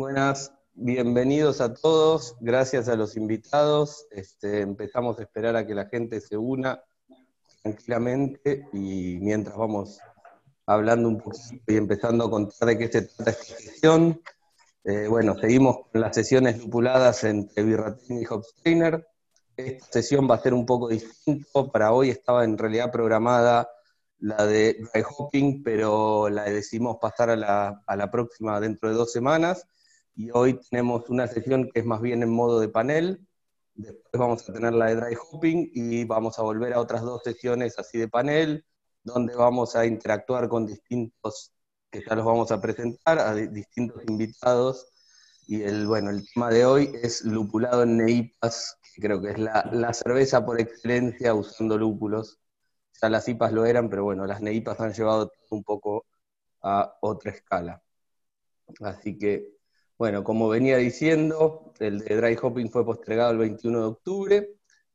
Buenas, bienvenidos a todos, gracias a los invitados. Este, empezamos a esperar a que la gente se una tranquilamente y mientras vamos hablando un poquito y empezando a contar de qué se trata esta sesión. Eh, bueno, seguimos con las sesiones lupuladas entre Birratín y Hopsteiner. Esta sesión va a ser un poco distinto. Para hoy estaba en realidad programada la de dry hopping, pero la decidimos pasar a la, a la próxima dentro de dos semanas. Y hoy tenemos una sesión que es más bien en modo de panel. Después vamos a tener la de dry hopping y vamos a volver a otras dos sesiones así de panel, donde vamos a interactuar con distintos, que ya los vamos a presentar, a distintos invitados. Y el, bueno, el tema de hoy es lupulado en neipas, que creo que es la, la cerveza por excelencia usando lúpulos. Ya las IPAs lo eran, pero bueno, las neipas han llevado un poco a otra escala. Así que, bueno, como venía diciendo, el de dry hopping fue postergado el 21 de octubre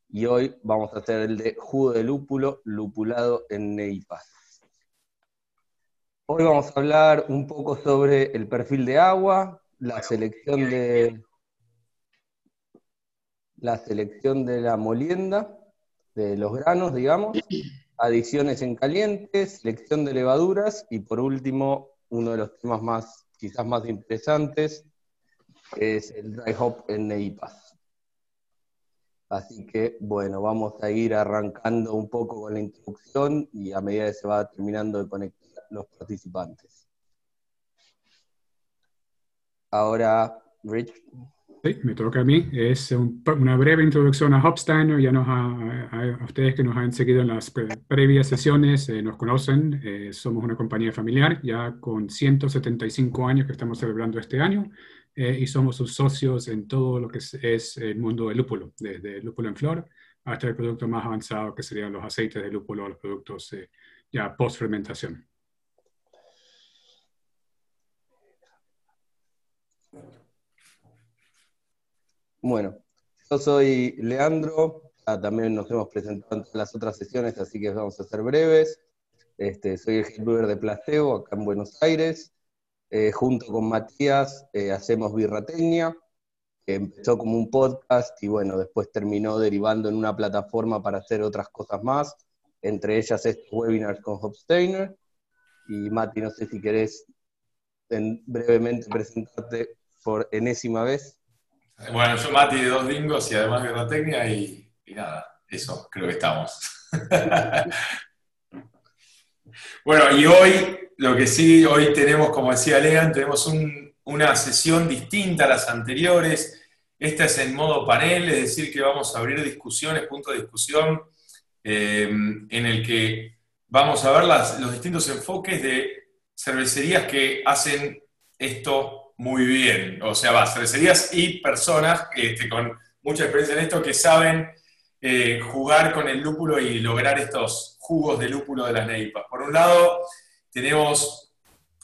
y hoy vamos a hacer el de jugo de lúpulo lupulado en neipas. Hoy vamos a hablar un poco sobre el perfil de agua, la selección de la selección de la molienda, de los granos, digamos, adiciones en caliente, selección de levaduras y por último, uno de los temas más, quizás más interesantes, es el dry hop en neipas. Así que, bueno, vamos a ir arrancando un poco con la introducción y a medida que se va terminando de conectar los participantes. Ahora, Rich. Sí, me toca a mí. Es una breve introducción a Hopsteiner. Ya nos a, ustedes que nos han seguido en las previas sesiones eh, nos conocen. Eh, somos una compañía familiar ya con 175 años que estamos celebrando este año eh, y somos sus socios en todo lo que es, el mundo del lúpulo, desde el lúpulo en flor hasta el producto más avanzado que serían los aceites de lúpulo, los productos ya post fermentación. Bueno, yo soy Leandro, también nos hemos presentado en las otras sesiones, así que vamos a ser breves. Este, soy el head de Plasteo, acá en Buenos Aires. Eh, junto con Matías eh, hacemos Birrateña, que empezó como un podcast y bueno, después terminó derivando en una plataforma para hacer otras cosas más, entre ellas estos webinars con Hopsteiner. Y Mati, no sé si querés brevemente presentarte por enésima vez. Bueno, yo Mati de dos dingos y además Birrateña y, y nada, eso, creo que estamos. bueno, y hoy lo que sí, hoy tenemos, como decía Lean, tenemos una sesión distinta a las anteriores. Esta es en modo panel, es decir, que vamos a abrir discusiones, punto de discusión, eh, en el que vamos a ver los distintos enfoques de cervecerías que hacen esto muy bien. O sea, va, cervecerías y personas este, con mucha experiencia en esto que saben eh, jugar con el lúpulo y lograr estos jugos de lúpulo de las neipas. Por un lado, tenemos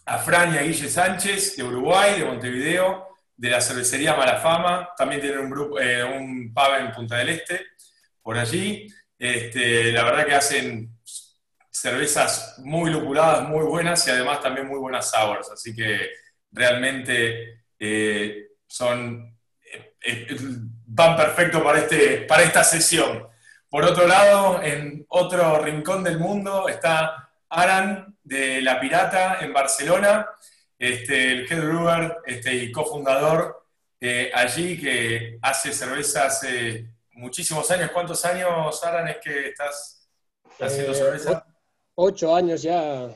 a Fran y a Guille Sánchez de Uruguay, de Montevideo, de la cervecería Malafama, también tienen un, grupo, eh, en Punta del Este, por allí. Este, la verdad que hacen cervezas muy lupuladas, muy buenas y además también muy buenas sours, así que realmente eh, son, eh, van perfecto para, este, para esta sesión. Por otro lado, en otro rincón del mundo está Aran de La Pirata en Barcelona, este, el head brewer este, y cofundador eh, allí que hace cerveza hace muchísimos años. ¿Cuántos años, Aran, es que estás haciendo eh, cerveza? Ocho años ya.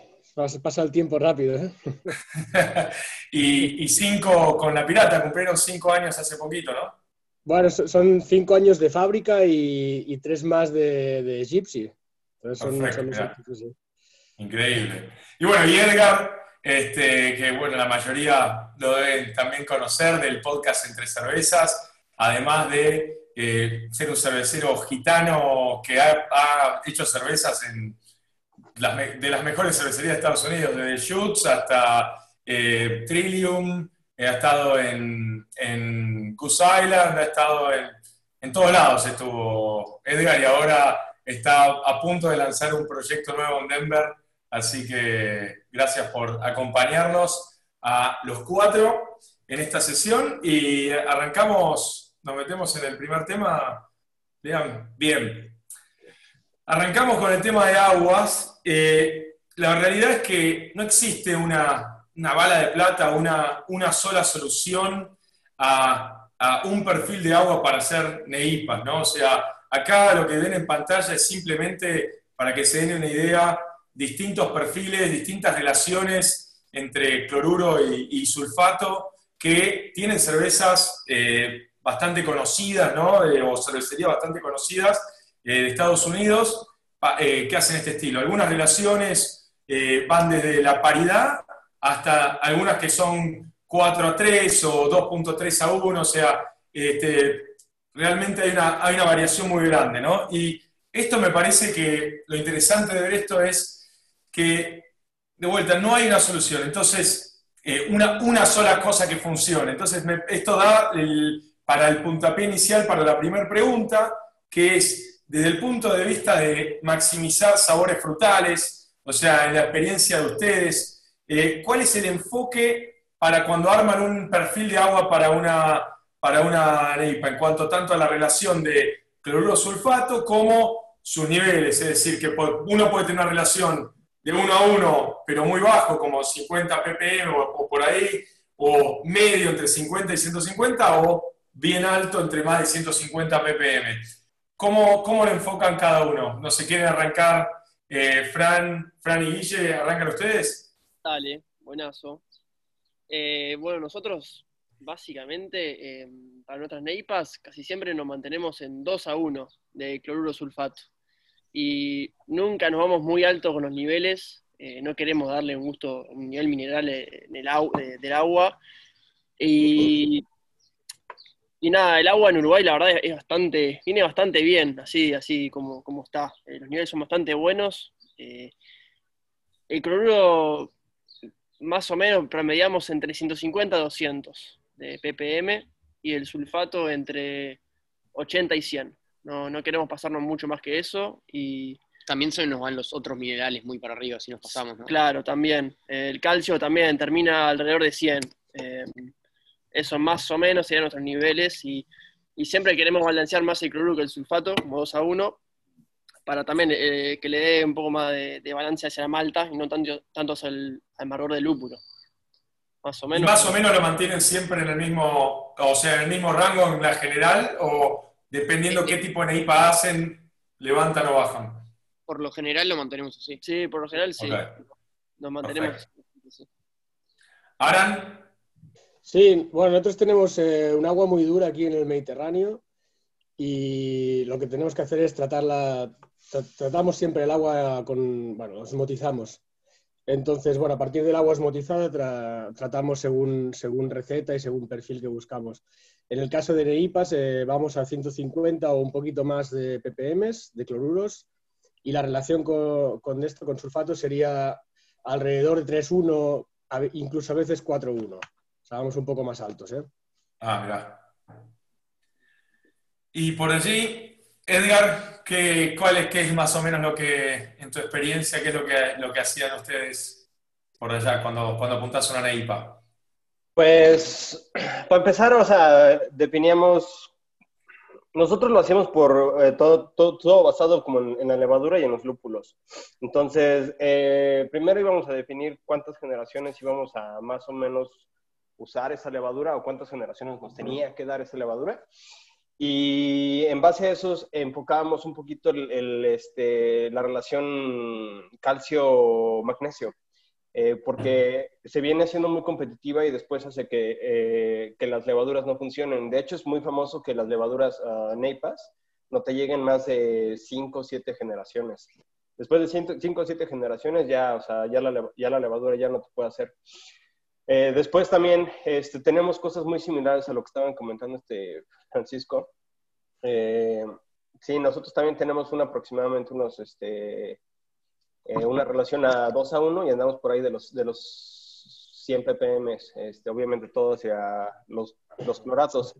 Pasa el tiempo rápido. ¿eh? y, cinco con La Pirata, cumplieron cinco años hace poquito, ¿no? Bueno, son cinco años de fábrica y, tres más de, de Gypsy. son, son Increíble. Y bueno, y Edgar, este, que bueno, la mayoría lo deben también conocer del podcast Entre Cervezas, además de eh, ser un cervecero gitano que ha, hecho cervezas en de las mejores cervecerías de Estados Unidos, desde Schutz hasta eh, Trillium, ha estado en, en Goose Island, ha estado en, en todos lados estuvo Edgar y ahora está a punto de lanzar un proyecto nuevo en Denver Así que gracias por acompañarnos a los cuatro. en esta sesión y arrancamos, nos metemos en el primer tema. Vean, bien. Arrancamos con el tema de aguas. Eh, la realidad es que no existe una, bala de plata, una, una sola solución a, a, un perfil de agua para hacer NEIPAS, ¿no? O sea, acá lo que ven en pantalla es simplemente, para que se den una idea, distintos perfiles, distintas relaciones entre cloruro y, sulfato que tienen cervezas eh, bastante conocidas, ¿no? Eh, o cervecerías bastante conocidas eh, de Estados Unidos que hacen este estilo. Algunas relaciones van desde la paridad hasta algunas que son 4 a 3 o 2.3 a 1, o sea, este, realmente hay una, hay una variación muy grande, ¿no? Y esto me parece que lo interesante de ver esto es que, de vuelta, no hay una solución. Entonces, eh, una, una, sola cosa que funcione. Entonces, esto da para el puntapié inicial, para la primera pregunta, que es desde el punto de vista de maximizar sabores frutales, o sea, en la experiencia de ustedes, eh, ¿cuál es el enfoque para cuando arman un perfil de agua para una, para una en cuanto tanto a la relación de cloruro sulfato como sus niveles? Es decir, que uno puede tener una relación de 1 a 1, pero muy bajo, como 50 ppm o, por ahí, o medio entre 50 y 150, o bien alto entre más de 150 ppm. ¿Cómo, cómo lo enfocan cada uno? ¿No se quieren arrancar? Eh, Fran, Fran y Guille, ¿arrancan ustedes? Dale, buenazo. Eh, bueno, nosotros básicamente eh, para nuestras neipas casi siempre nos mantenemos en 2 a 1 de cloruro sulfato y nunca nos vamos muy alto con los niveles, eh, no queremos darle un gusto, un nivel mineral en el del agua. Y, y, nada, el agua en Uruguay la verdad es bastante, viene bastante bien, así, así como, como está. Eh, los niveles son bastante buenos. Eh, el cloruro más o menos promediamos entre 150 y 200 de ppm y el sulfato entre 80 y 100. No, no queremos pasarnos mucho más que eso y... También se nos van los otros minerales muy para arriba si nos pasamos, ¿no? Claro, también. El calcio también termina alrededor de 100. Eh, eso más o menos serían nuestros niveles y, siempre queremos balancear más el cloruro que el sulfato, como 2 a 1, para también eh, que le dé un poco más de, balance hacia la malta y no tanto, tanto hacia el amargor del lúpulo. Más o menos. más o menos lo mantienen siempre en el mismo, o sea, en el mismo rango en la general o dependiendo qué tipo de NEIPA hacen, levantan o bajan. Por lo general lo mantenemos así. Sí, por lo general sí. Nos mantenemos así. ¿Aran? Sí, bueno, nosotros tenemos eh, un agua muy dura aquí en el Mediterráneo y lo que tenemos que hacer es tratarla, tratamos siempre el agua con, bueno, osmotizamos. Entonces, bueno, a partir del agua osmotizada tratamos según, según receta y según perfil que buscamos. En el caso de NEIPAS eh, vamos a 150 o un poquito más de ppm, de cloruros, y la relación con, esto, con sulfato, sería alrededor de 3,1, incluso a veces 4,1. O sea, vamos un poco más altos. ¿eh? Ah, mira. Y por allí, Edgar, ¿qué, ¿cuál es, qué es más o menos lo que, en tu experiencia, qué es lo que, lo que hacían ustedes por allá cuando, cuando apuntas una NEIPA? Pues, para empezar, o sea, definíamos, nosotros lo hacíamos por eh, todo, todo, basado como en, la levadura y en los lúpulos. Entonces, eh, primero íbamos a definir cuántas generaciones íbamos a más o menos usar esa levadura o cuántas generaciones nos tenía que dar esa levadura. Y en base a eso enfocábamos un poquito el, este, la relación calcio-magnesio. Eh, porque se viene siendo muy competitiva y después hace que, eh, que, las levaduras no funcionen. De hecho, es muy famoso que las levaduras uh, NEIPAS no te lleguen más de 5 o 7 generaciones. Después de 5 o 7 generaciones ya, o sea, ya, la, ya la levadura ya no te puede hacer. Eh, después también este, tenemos cosas muy similares a lo que estaban comentando este Francisco. sí, nosotros también tenemos un, aproximadamente unos este, eh, una relación a 2 a 1 y andamos por ahí de los, de los 100 ppm, este, obviamente todo hacia los, los cloratos.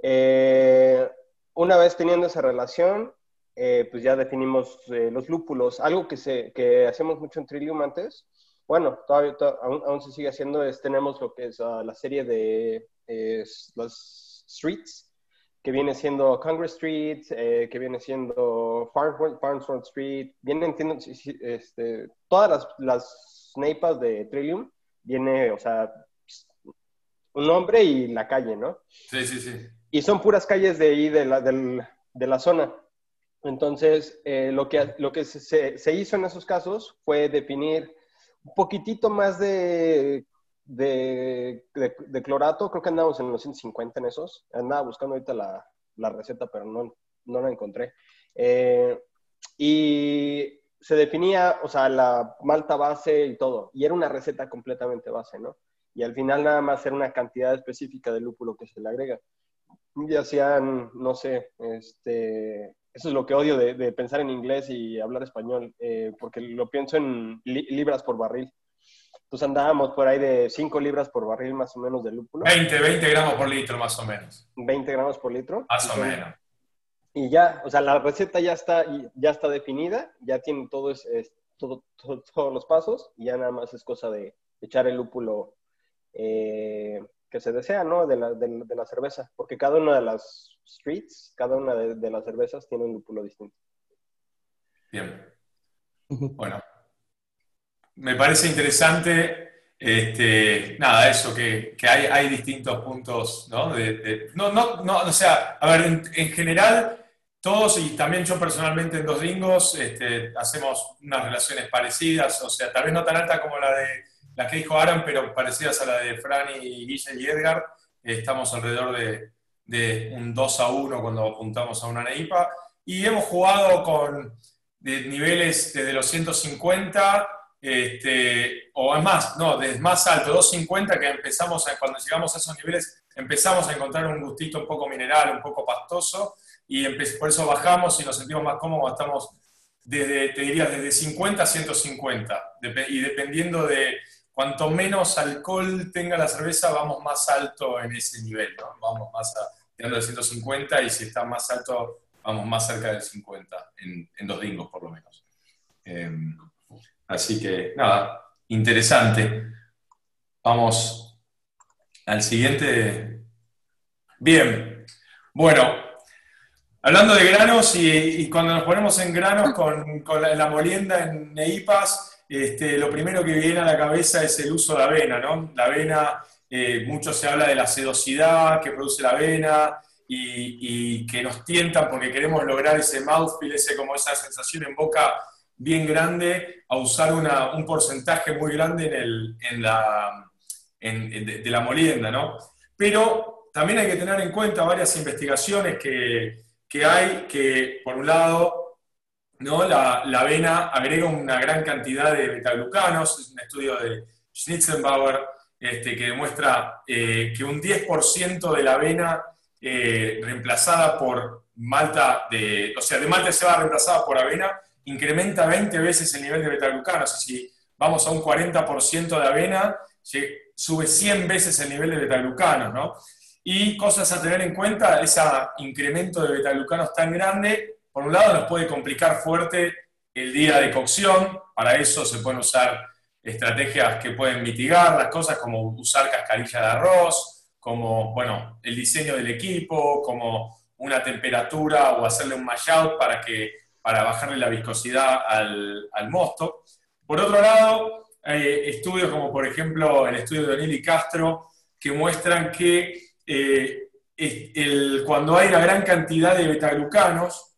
Eh, una vez teniendo esa relación, eh, pues ya definimos los lúpulos. Algo que, se, que hacemos mucho en Trillium antes bueno, todavía, to- aún, aún se sigue haciendo, es, tenemos lo que es ah, la serie de los streets, que viene siendo Congress Street, eh, que viene siendo Farnsworth, Farnsworth Street, vienen este, todas las, las neipas de Trillium, viene, o sea, un nombre y la calle, ¿no? Sí, sí, sí. y son puras calles de ahí, de la, de la zona. Entonces, eh, lo que, lo que se, se hizo en esos casos fue definir un poquitito más de, de, de- de clorato, creo que andamos en los 150 en esos. Andaba buscando ahorita la, la receta, pero no, no la encontré. Eh, y se definía, o sea, la malta base y todo, y era una receta completamente base, ¿no? Y al final nada más era una cantidad específica de lúpulo que se le agrega ya sean, no sé, este, eso es lo que odio de, de pensar en inglés y hablar español, eh, porque lo pienso en li- libras por barril. Entonces andábamos por ahí de 5 libras por barril más o menos de lúpulo, 20, 20 gramos por litro más o menos. 20 gramos por litro. Más o menos. Y ya, o sea, la receta ya está, ya está definida, ya tiene todo, es, es- todo, todo- todos los pasos, y ya nada más es cosa de echar el lúpulo eh, que se desea, ¿no? De la, de, la- de la cerveza, porque cada una de las streets, cada una de, de las cervezas tiene un lúpulo distinto. Bien. Bueno, me parece interesante, este, nada, eso, que, que hay, hay distintos puntos, ¿no? De- de- no, no, no, o sea, a ver, en, en general, todos y también yo personalmente en Dos Ringos este, hacemos unas relaciones parecidas, o sea, tal vez no tan alta como la de la que dijo Aran, pero parecidas a la de Fran y Guille y Edgar. Estamos alrededor de, de un 2 a 1 cuando apuntamos a una NEIPA. Y hemos jugado con niveles desde los 150, este, o es más, no, desde más alto, 250, que empezamos, cuando llegamos a esos niveles, empezamos a encontrar un gustito un poco mineral, un poco pastoso, y por eso bajamos y nos sentimos más cómodos, estamos desde, te diría, desde 50 a 150, Dep- y dependiendo de cuanto menos alcohol tenga la cerveza, vamos más alto en ese nivel. Vamos más a, tirando de 150, y si está más alto, vamos más cerca del 50, en, en dos dingos por lo menos. Em, así que, nada, interesante. Vamos al siguiente. Bien, bueno, hablando de granos y, cuando nos ponemos en granos con, la, molienda en Neipas, este, lo primero que viene a la cabeza es el uso de avena, ¿no? La avena, eh, mucho se habla de la sedosidad que produce la avena y, y que nos tientan porque queremos lograr ese mouthfeel, ese, como esa sensación en boca bien grande, a usar un porcentaje muy grande en, el, en la, de, la molienda, ¿no? Pero también hay que tener en cuenta varias investigaciones que, que hay, que por un lado, ¿no? la, avena agrega una gran cantidad de betaglucanos, es un estudio de Schnitzenbauer este, que demuestra eh, que un 10% de la avena eh, reemplazada por malta, de, o sea, de malta de cebada reemplazada por avena, incrementa 20 veces el nivel de betaglucanos. Y si vamos a un 40% de avena, sube 100 veces el nivel de betaglucanos, ¿no? Y cosas a tener en cuenta, ese incremento de betaglucanos tan grande, por un lado nos puede complicar fuerte el día de cocción, para eso se pueden usar estrategias que pueden mitigar las cosas, como usar cascarilla de arroz, como, bueno, el diseño del equipo, como una temperatura o hacerle un mash out para, que, para bajarle la viscosidad al, al mosto. Por otro lado, hay estudios como por ejemplo el estudio de O'Neill y Castro que muestran que eh, cuando hay una gran cantidad de betaglucanos,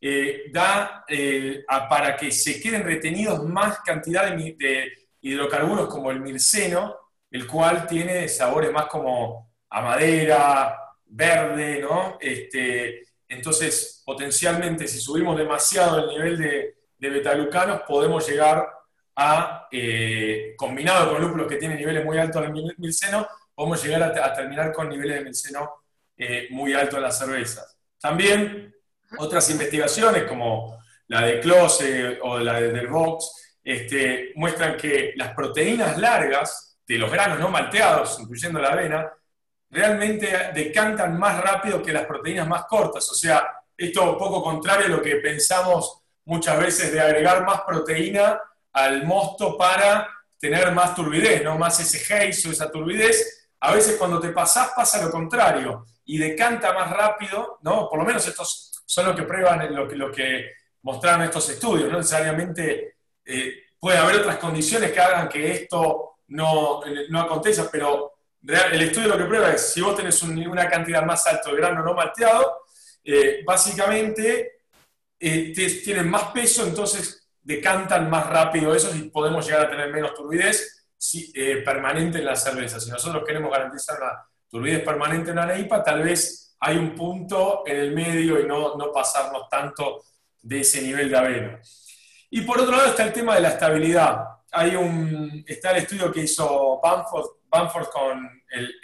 eh, da eh, para que se queden retenidos más cantidad de hidrocarburos como el mirceno, el cual tiene sabores más como a madera, verde, ¿no? Este, entonces, potencialmente, si subimos demasiado el nivel de, de betaglucanos, podemos llegar a, eh, combinado con lúpulos que tienen niveles muy altos de mil- milceno, podemos llegar a, terminar con niveles de milceno eh, muy altos en las cervezas. También otras investigaciones como la de Close o la de Del Vox este, muestran que las proteínas largas de los granos no malteados, incluyendo la avena, realmente decantan más rápido que las proteínas más cortas. O sea, esto un poco contrario a lo que pensamos muchas veces de agregar más proteína al mosto para tener más turbidez, ¿no? Más ese haze o esa turbidez. A veces cuando te pasás pasa lo contrario y decanta más rápido, ¿no? Por lo menos estos son los que prueban lo que, mostraron estos estudios, no necesariamente eh, puede haber otras condiciones que hagan que esto no, no acontezca, pero el estudio lo que prueba es, si vos tenés una cantidad más alta de grano no malteado, eh, básicamente eh, tienen más peso, entonces decantan más rápido eso y podemos llegar a tener menos turbidez eh, permanente en la cerveza. Si nosotros queremos garantizar una turbidez permanente en la neipa, tal vez hay un punto en el medio y no, no pasarnos tanto de ese nivel de avena. Y por otro lado está el tema de la estabilidad. Hay un, está el estudio que hizo Bamford, con el,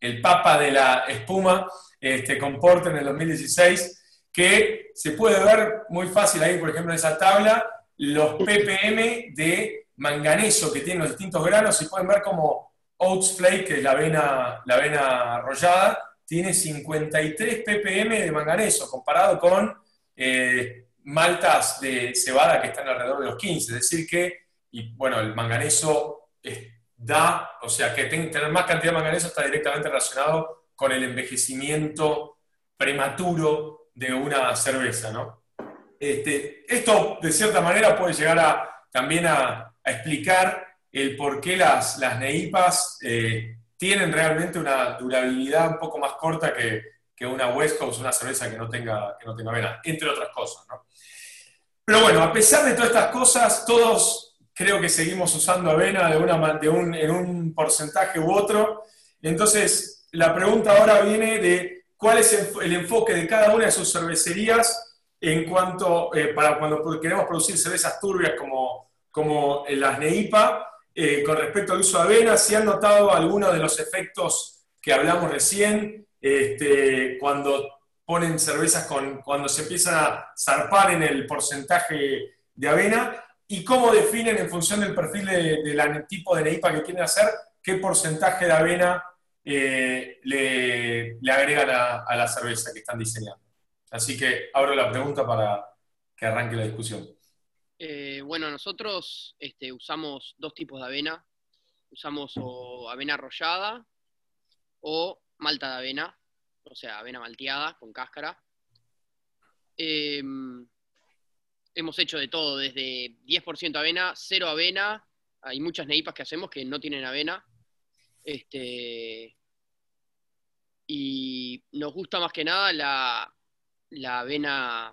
el, papa de la espuma, este, con en el 2016, que se puede ver muy fácil ahí, por ejemplo, en esa tabla, los ppm de manganeso que tienen los distintos granos y pueden ver como Oats Flake, que es la avena, la avena arrollada, tiene 53 ppm de manganeso comparado con eh, maltas de cebada que están alrededor de los 15. Es decir que, y bueno, el manganeso da, o sea, que tener más cantidad de manganeso está directamente relacionado con el envejecimiento prematuro de una cerveza, ¿no? Este, esto, de cierta manera, puede llegar a, también a, explicar el por qué las, las neipas eh, tienen realmente una durabilidad un poco más corta que, que una West Coast, una cerveza que no tenga, que no tenga avena, entre otras cosas, ¿no? Pero bueno, a pesar de todas estas cosas, todos creo que seguimos usando avena de una, de un, en un porcentaje u otro. Entonces, la pregunta ahora viene de cuál es el enfoque de cada una de sus cervecerías en cuanto, eh, para cuando queremos producir cervezas turbias como, como las NEIPA, eh, con respecto al uso de avena, si han notado algunos de los efectos que hablamos recién, este, cuando ponen cervezas con, cuando se empiezan a zarpar en el porcentaje de avena y cómo definen en función del perfil del tipo de neipa que quieren hacer, qué porcentaje de avena eh, le, agregan a, la cerveza que están diseñando. Así que abro la pregunta para que arranque la discusión. Eh, bueno, nosotros este, usamos dos tipos de avena. Usamos avena arrollada o malta de avena o sea, avena malteada con cáscara. Em, hemos hecho de todo, desde 10% avena, 0 avena, hay muchas neipas que hacemos que no tienen avena. Este, y nos gusta más que nada la, la avena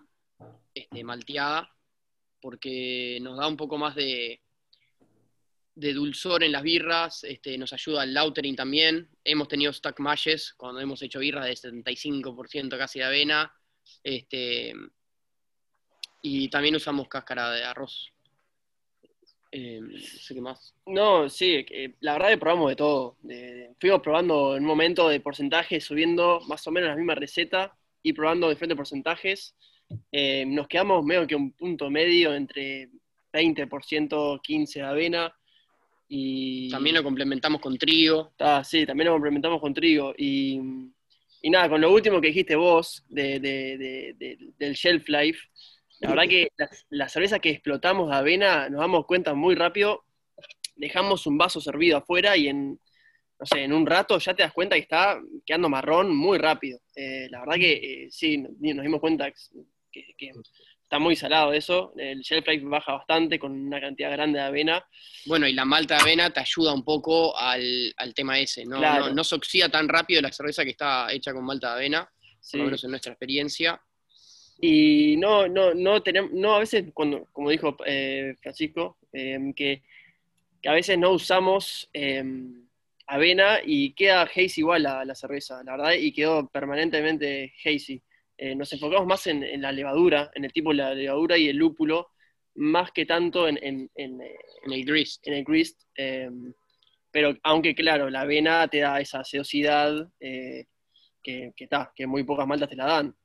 este, malteada, porque nos da un poco más de, de dulzor en las birras, este, nos ayuda el lautering también. Hemos tenido stack mashes cuando hemos hecho birras de 75% casi de avena. Este, y también usamos cáscara de arroz. Eh, no sé qué más. No, sí, la verdad que probamos de todo. fuimos probando en un momento de porcentajes, subiendo más o menos la misma receta y probando diferentes porcentajes. Eh, nos quedamos medio que un punto medio entre 20%, 15% de avena y también lo complementamos con trigo. Ah, sí, también lo complementamos con trigo. Y, y nada, con lo último que dijiste vos de, del shelf life, la verdad que la, cerveza que explotamos de avena, nos damos cuenta muy rápido, dejamos un vaso servido afuera y en, no sé, en un rato ya te das cuenta que está quedando marrón muy rápido. Eh, la verdad que eh, sí, nos dimos cuenta que, que, está muy salado eso, el shelf life baja bastante con una cantidad grande de avena. Bueno, y la malta de avena te ayuda un poco al, tema ese, ¿no? ¿no? se oxida tan rápido la cerveza que está hecha con malta de avena, por lo menos en nuestra experiencia. Y no, no, no tenemos, no a veces, cuando, como dijo eh, Francisco, em, que, a veces no usamos em, avena y queda hazy igual la, la cerveza, la verdad, y quedó permanentemente hazy. Eh, nos enfocamos más en, la levadura, en el tipo de la levadura y el lúpulo, más que tanto en, el grist. En el grist em, pero aunque claro, la avena te da esa sedosidad eh, que, que, que muy pocas maltas te la dan.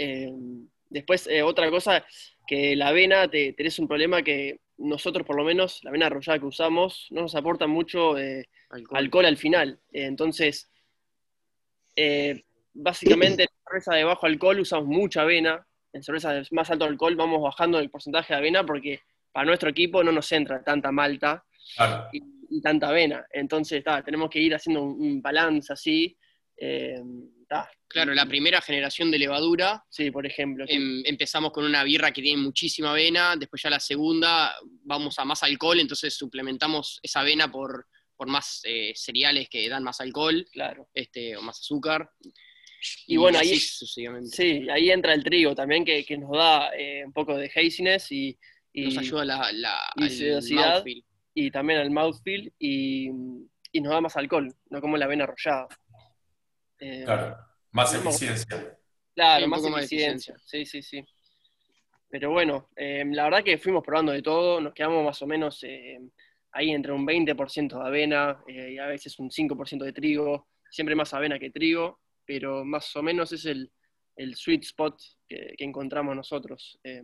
Em, después, eh, otra cosa, que la avena, te, tenés un problema que nosotros por lo menos, la avena arrollada que usamos, no nos aporta mucho alcohol. alcohol. al final. entonces, básicamente cerveza de bajo alcohol usamos mucha avena, en cerveza de más alto alcohol vamos bajando el porcentaje de avena porque para nuestro equipo no nos entra tanta malta. y, tanta avena. Entonces, tenemos que ir haciendo un, balance así. Claro, la primera generación de levadura. Sí, por ejemplo. Em, empezamos con una birra que tiene muchísima avena, después ya la segunda vamos a más alcohol, entonces suplementamos esa avena por, por más eh, cereales que dan más alcohol, claro. este, o más azúcar. Y, bueno, ahí, sí, ahí entra el trigo también, que, nos da eh, un poco de haziness y, nos ayuda la, la y y también al mouthfeel y, y, nos da más alcohol, no como la avena arrollada. Eh, claro, más eficiencia. Claro, más, eficiencia. Sí, sí, sí. Pero bueno, eh, la verdad que fuimos probando de todo, nos quedamos más o menos ahí entre un 20% de avena y a veces un 5% de trigo, siempre más avena que trigo, pero más o menos es el, sweet spot que, encontramos nosotros. Eh,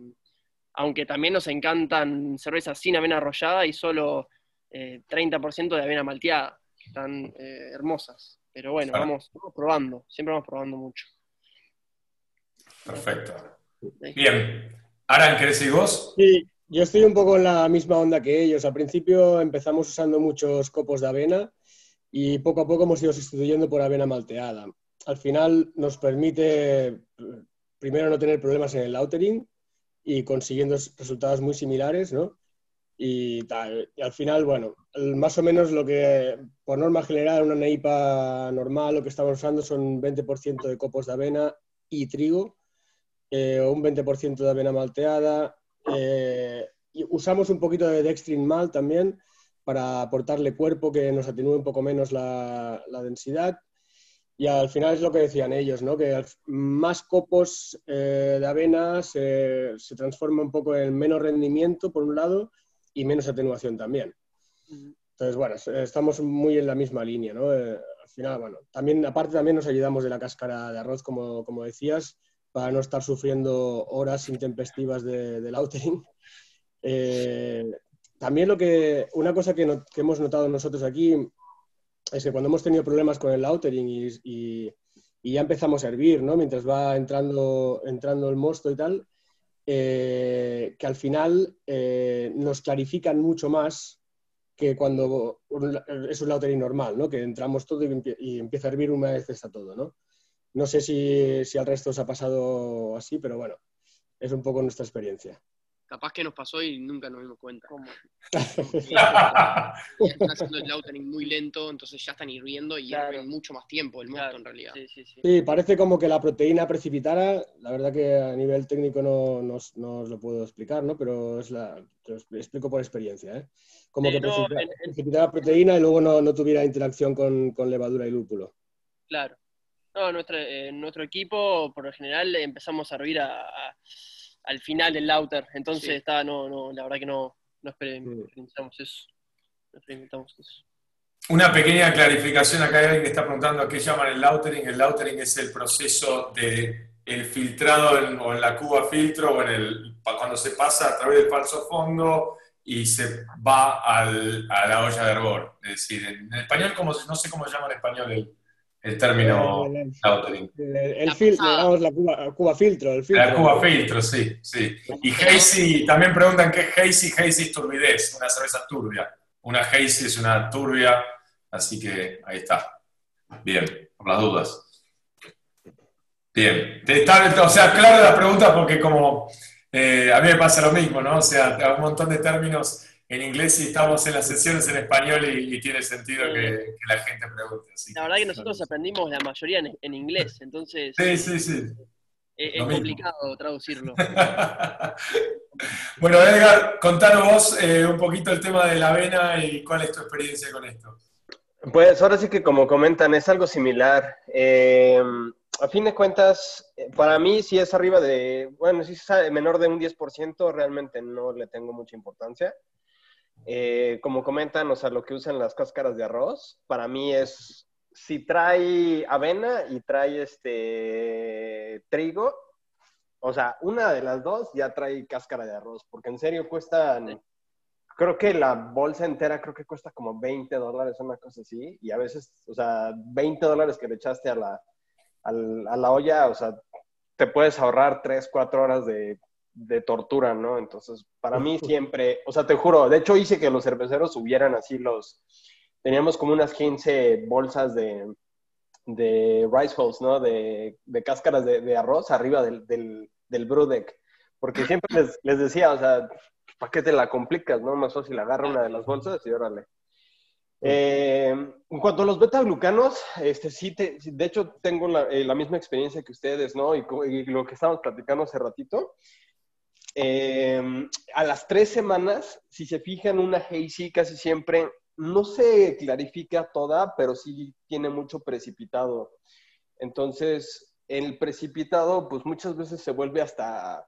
aunque también nos encantan cervezas sin avena arrollada y solo 30% eh, de avena malteada, que están eh, hermosas. Pero bueno, vamos, probando, siempre vamos probando mucho. Perfecto. Bien. Aran, ¿querés ir vos? Sí, yo estoy un poco en la misma onda que ellos. Al principio empezamos usando muchos copos de avena y poco a poco hemos ido sustituyendo por avena malteada al final nos permite, primero, no tener problemas en el lautering y consiguiendo resultados muy similares, ¿no? Y, tal, y al final, bueno, más o menos lo que, por norma general, una neipa normal, lo que estamos usando son 20% de copos de avena y trigo, eh, un 20% de avena malteada. Eh, y usamos un poquito de dextrin mal también para aportarle cuerpo que nos atenúe un poco menos la, la densidad. Y al final es lo que decían ellos, ¿no? que más copos eh, de avena se, se, transforma un poco en menos rendimiento, por un lado, y menos atenuación también. Entonces, bueno, estamos muy en la misma línea. ¿no? Eh, al final, bueno, también, aparte también nos ayudamos de la cáscara de arroz, como, como decías, para no estar sufriendo horas intempestivas de, de lautering. Eh, también lo que, una cosa que, que hemos notado nosotros aquí es que cuando hemos tenido problemas con el lautering y, ya empezamos a hervir, ¿no? Mientras va entrando, entrando el mosto y tal, eh, que al final eh, nos clarifican mucho más que cuando es un lautering normal, ¿no? Que entramos todo y, empieza a hervir una vez está todo, ¿no? No sé si, si al resto os ha pasado así, pero bueno, es un poco nuestra experiencia capaz que nos pasó y nunca nos dimos cuenta. están haciendo el lautering muy lento, entonces ya están hirviendo y claro. mucho más tiempo el mosto en realidad. Sí, parece como que la proteína precipitara, la verdad que a nivel técnico no, os lo puedo explicar, ¿no? Pero es la, te lo explico por experiencia, ¿eh? Como que precipitara, proteína y luego no, tuviera interacción con, levadura y lúpulo. Claro. No, nuestro, nuestro equipo, por lo general, empezamos a hervir a al final del lauter. Entonces, está, no, no, la verdad que no, no experimentamos eso. eso. Una pequeña clarificación, acá hay alguien que está preguntando a qué llaman el lautering. El lautering es el proceso de el filtrado en, o en la cuba filtro o en el, cuando se pasa a través del falso fondo y se va al, a la olla de hervor. Es decir, en, español, como, no sé cómo se llama en español el, el término lautering. El, filtro, la cuba, filtro. El filtro. La cuba filtro, sí, sí. Y hazy, también preguntan qué es hazy. Hazy es turbidez, una cerveza turbia. Una hazy es una turbia, así que ahí está. Bien, por las dudas. Bien, está, o sea, claro la pregunta porque como eh, a mí me pasa lo mismo, ¿no? O sea, un montón de términos en inglés y estamos en las sesiones en español y, tiene sentido que, la gente pregunte. la verdad que nosotros aprendimos la mayoría en, inglés, entonces... Sí, sí, sí. Es, complicado traducirlo. bueno, Edgar, contanos vos eh, un poquito el tema de la avena y cuál es tu experiencia con esto. Pues ahora sí que como comentan, es algo similar. Eh, a fin de cuentas, para mí si es arriba de, bueno, si es menor de un 10%, realmente no le tengo mucha importancia. Eh, como comentan, o sea, lo que usan las cáscaras de arroz, para mí es, si trae avena y trae este trigo, o sea, una de las dos ya trae cáscara de arroz, porque en serio cuestan, creo que la bolsa entera creo que cuesta como 20 dólares, una cosa así, y a veces, o sea, 20 dólares que le echaste a la, a la olla, o sea, te puedes ahorrar 3, 4 horas de de tortura, ¿no? Entonces, para mí siempre, o sea, te juro, de hecho hice que los cerveceros subieran así los, teníamos como unas 15 bolsas de, de rice hulls, ¿no? De, de cáscaras de, de, arroz arriba del, del, del brew deck. Porque siempre les, les, decía, o sea, ¿para qué te la complicas, no? Más fácil agarra una de las bolsas y órale. Eh, en cuanto a los beta-glucanos, este, sí, te, de hecho tengo la, eh, la, misma experiencia que ustedes, ¿no? Y, y, lo que estábamos platicando hace ratito. Eh, a las tres semanas, si se fijan, una hazy casi siempre no se clarifica toda, pero sí tiene mucho precipitado. Entonces, el precipitado, pues muchas veces se vuelve hasta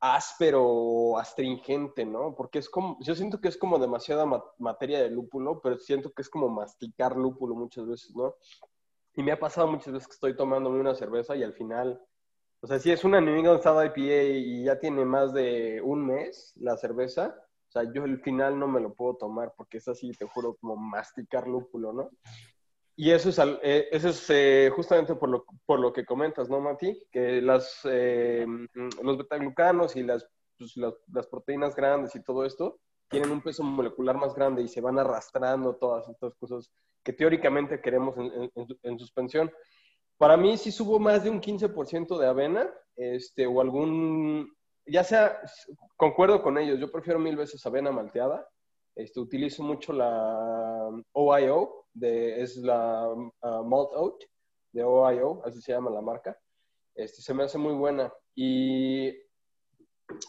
áspero o astringente, ¿no? Porque es como, yo siento que es como demasiada materia de lúpulo, pero siento que es como masticar lúpulo muchas veces, ¿no? Y me ha pasado muchas veces que estoy tomándome una cerveza y al final, o sea, si es una New England Style IPA y ya tiene más de un mes la cerveza, o sea, yo al final no me lo puedo tomar porque es así, te juro, como masticar lúpulo, ¿no? Y eso es, eh, eso es eh, justamente por lo, por lo que comentas, ¿no, Mati? Que las, eh, los betaglucanos y las, pues, las, las, proteínas grandes y todo esto tienen un peso molecular más grande y se van arrastrando todas estas cosas que teóricamente queremos en, en, en suspensión. Para mí sí subo más de un 15% de avena este, o algún, ya sea, concuerdo con ellos, yo prefiero mil veces avena malteada. Este, utilizo mucho la OIO, de, es la uh, Malt Oat de OIO, así se llama la marca. Este, se me hace muy buena. Y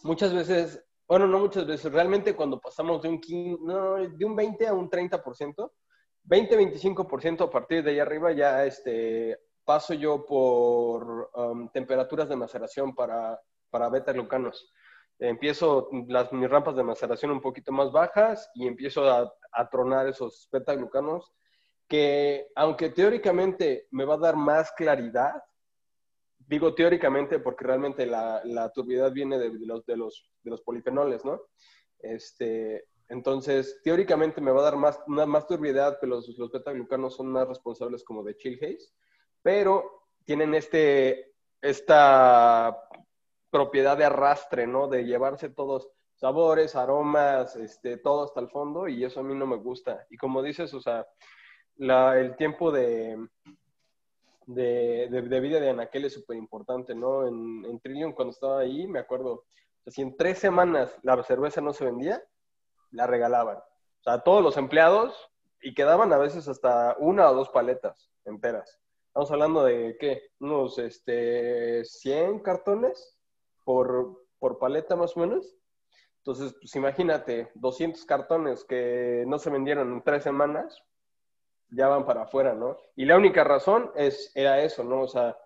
muchas veces, bueno, no muchas veces, realmente cuando pasamos de un, 15, no, de un 20 a un 30%, 20-25% a partir de ahí arriba ya este, paso yo por um, temperaturas de maceración para, para beta-glucanos. Empiezo las mis rampas de maceración un poquito más bajas y empiezo a, a tronar esos beta-glucanos que aunque teóricamente me va a dar más claridad, digo teóricamente porque realmente la, la turbiedad viene de, de, los, de, los, de los polifenoles, ¿no? Este, entonces, teóricamente me va a dar más, más turbiedad que los, los beta-glucanos son más responsables como de chill haze, pero tienen este, esta propiedad de arrastre, ¿no? De llevarse todos sabores, aromas, este, todo hasta el fondo y eso a mí no me gusta. Y como dices, o sea, el tiempo de, de, vida de Anaquel es súper importante, ¿no? En, en, Trillium, cuando estaba ahí, me acuerdo, si en tres semanas la cerveza no se vendía, la regalaban. O sea, todos los empleados, y quedaban a veces hasta una o dos paletas enteras. Estamos hablando de, ¿qué? Unos este, 100 cartones por, por paleta más o menos. Entonces, pues imagínate, 200 cartones que no se vendieron en tres semanas, ya van para afuera, ¿no? Y la única razón es, era eso, ¿no? O sea,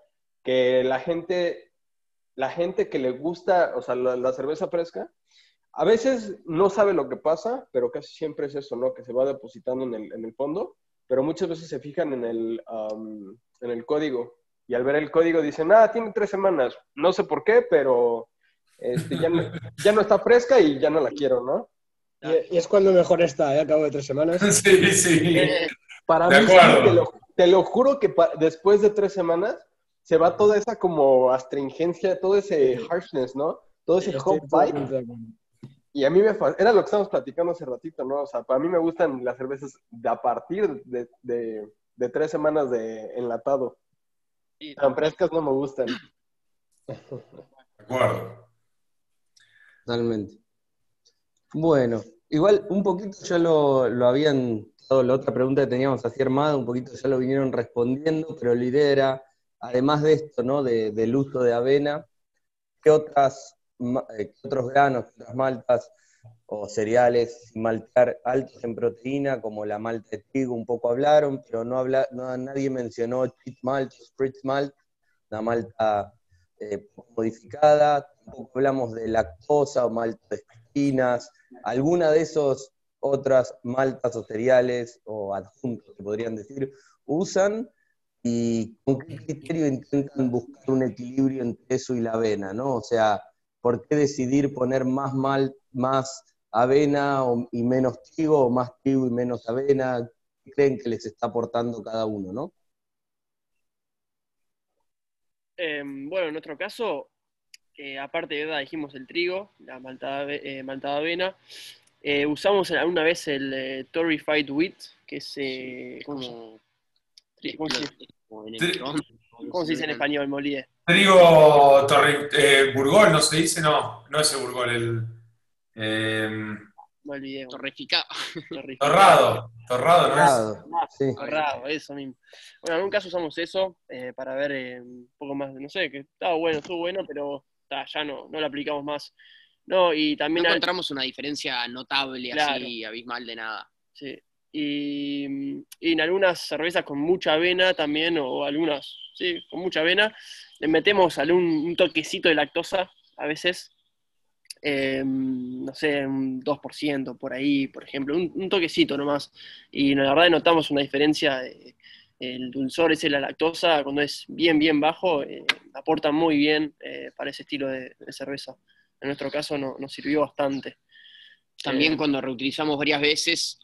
que la gente, la gente que le gusta, o sea, la, la, cerveza fresca, a veces no sabe lo que pasa, pero casi siempre es eso, ¿no? Que se va depositando en el, en el fondo, pero muchas veces se fijan en el, um, en el código y al ver el código dicen, ah, tiene tres semanas, no sé por qué, pero este, ya, no, ya no está fresca y ya no la quiero, ¿no? Y, y es cuando mejor está, ¿eh? Acabo de tres semanas. Sí, sí. Para mí, sí, te, lo, te, lo, juro que después de tres semanas se va toda esa como astringencia, todo ese harshness, ¿no? Todo ese hop vibe. Y a mí me era lo que estábamos platicando hace ratito, ¿no? O sea, para mí me gustan las cervezas de a partir de, de, de tres semanas de enlatado. Sí, Tan frescas no me gustan. De acuerdo. Totalmente. Bueno, igual un poquito ya lo, lo habían la otra pregunta que teníamos así armada, un poquito ya lo vinieron respondiendo, pero la idea era, además de esto, ¿no? De, del uso de avena, ¿qué, otras, eh, qué otros granos, qué otras maltas o cereales maltear altos en proteína, como la malta de trigo, un poco hablaron, pero no, habla, no nadie mencionó cheat malt, spritz malt, la malta eh, modificada, tampoco hablamos de lactosa o malta de espinas, alguna de esos otras maltas o cereales o adjuntos, se podrían decir, usan y con qué criterio intentan buscar un equilibrio entre eso y la avena, ¿no? O sea, ¿por qué decidir poner más mal, más avena o, y menos trigo, o más trigo y menos avena? ¿Qué creen que les está aportando cada uno, no? Eh, bueno, en nuestro caso, eh, aparte de verdad, dijimos el trigo, la maltada, eh, maltada avena. Eh, usamos alguna vez el eh, Torrified Wheat, que es. eh, ¿cómo, se- Como, cómo se dice en español, Molide? Trigo torri- eh, Burgol, ¿no se dice? No, no es el Burgol, el eh, Me olvidé. Torreficado. torrificado. torrado. Torrado, ¿no es? Torrado, sí. Torrado, eso mismo. Bueno, en un caso usamos eso eh, para ver eh, un poco más, no sé, que estaba bueno, estuvo bueno, pero ya no, no lo aplicamos más. No, y No también hay- encontramos una diferencia notable Claro. así, abismal de nada. Sí. Y, y en algunas cervezas con mucha avena también, o algunas, sí, con mucha avena, le metemos algún un toquecito de lactosa a veces. eh, no sé, un 2% por ahí, por ejemplo, un, toquecito nomás. Y la verdad notamos una diferencia. el dulzor ese la lactosa, cuando es bien, bien bajo, eh, aporta muy bien eh, para ese estilo de, de cerveza. En nuestro caso no- nos sirvió bastante. También Eh, cuando reutilizamos varias veces,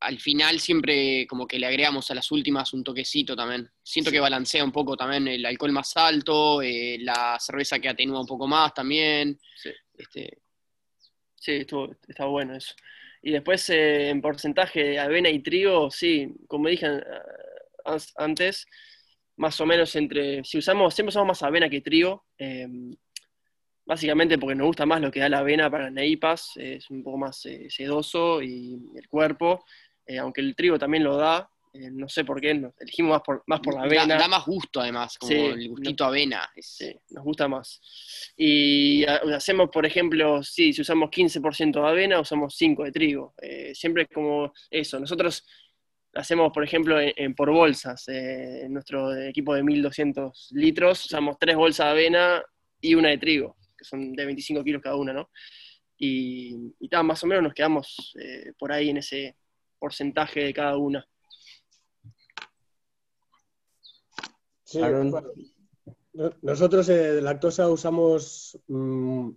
al final siempre como que le agregamos a las últimas un toquecito también. Siento que balancea un poco también el alcohol más alto, eh, la cerveza que atenúa un poco más también. Sí. Este, Sí, estuvo, está bueno eso. Y después eh, en porcentaje de avena y trigo, sí, como dije eh, antes, más o menos entre, si usamos, siempre usamos más avena que trigo, eh, básicamente porque nos gusta más lo que da la avena para las neipas, es un poco más eh, sedoso y el cuerpo, eh, aunque el trigo también lo da, eh, no sé por qué, nos elegimos más por, más por la avena. da más gusto además, como Sí, el gustito avena. Sí, nos gusta más. Y ha- hacemos, por ejemplo, sí, si usamos 15% de avena, usamos 5 de trigo. Siempre es como eso. Nosotros hacemos, por ejemplo, en, en por bolsas. Eh, en nuestro equipo de 1200 litros usamos 3 bolsas de avena y una de trigo, que son de 25 kilos cada una, ¿no? Y, y ta, más o menos nos quedamos eh, por ahí en ese porcentaje de cada una. Sí, nosotros eh, de lactosa usamos, mm,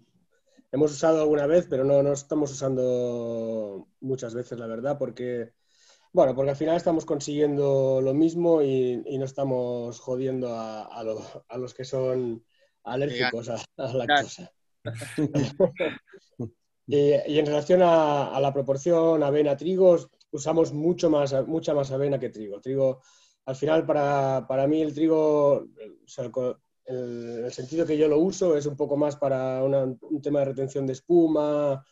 hemos usado alguna vez, pero no, no estamos usando muchas veces, la verdad, porque, bueno, porque al final estamos consiguiendo lo mismo y, y no estamos jodiendo a, a lo- a los que son alérgicos a, a la lactosa. y, y en relación a, a la proporción avena-trigo, usamos mucho más, mucha más avena que trigo. Trigo, al final, para, para mí el trigo, o sea, el sentido que yo lo uso es un poco más para una- un tema de retención de espuma,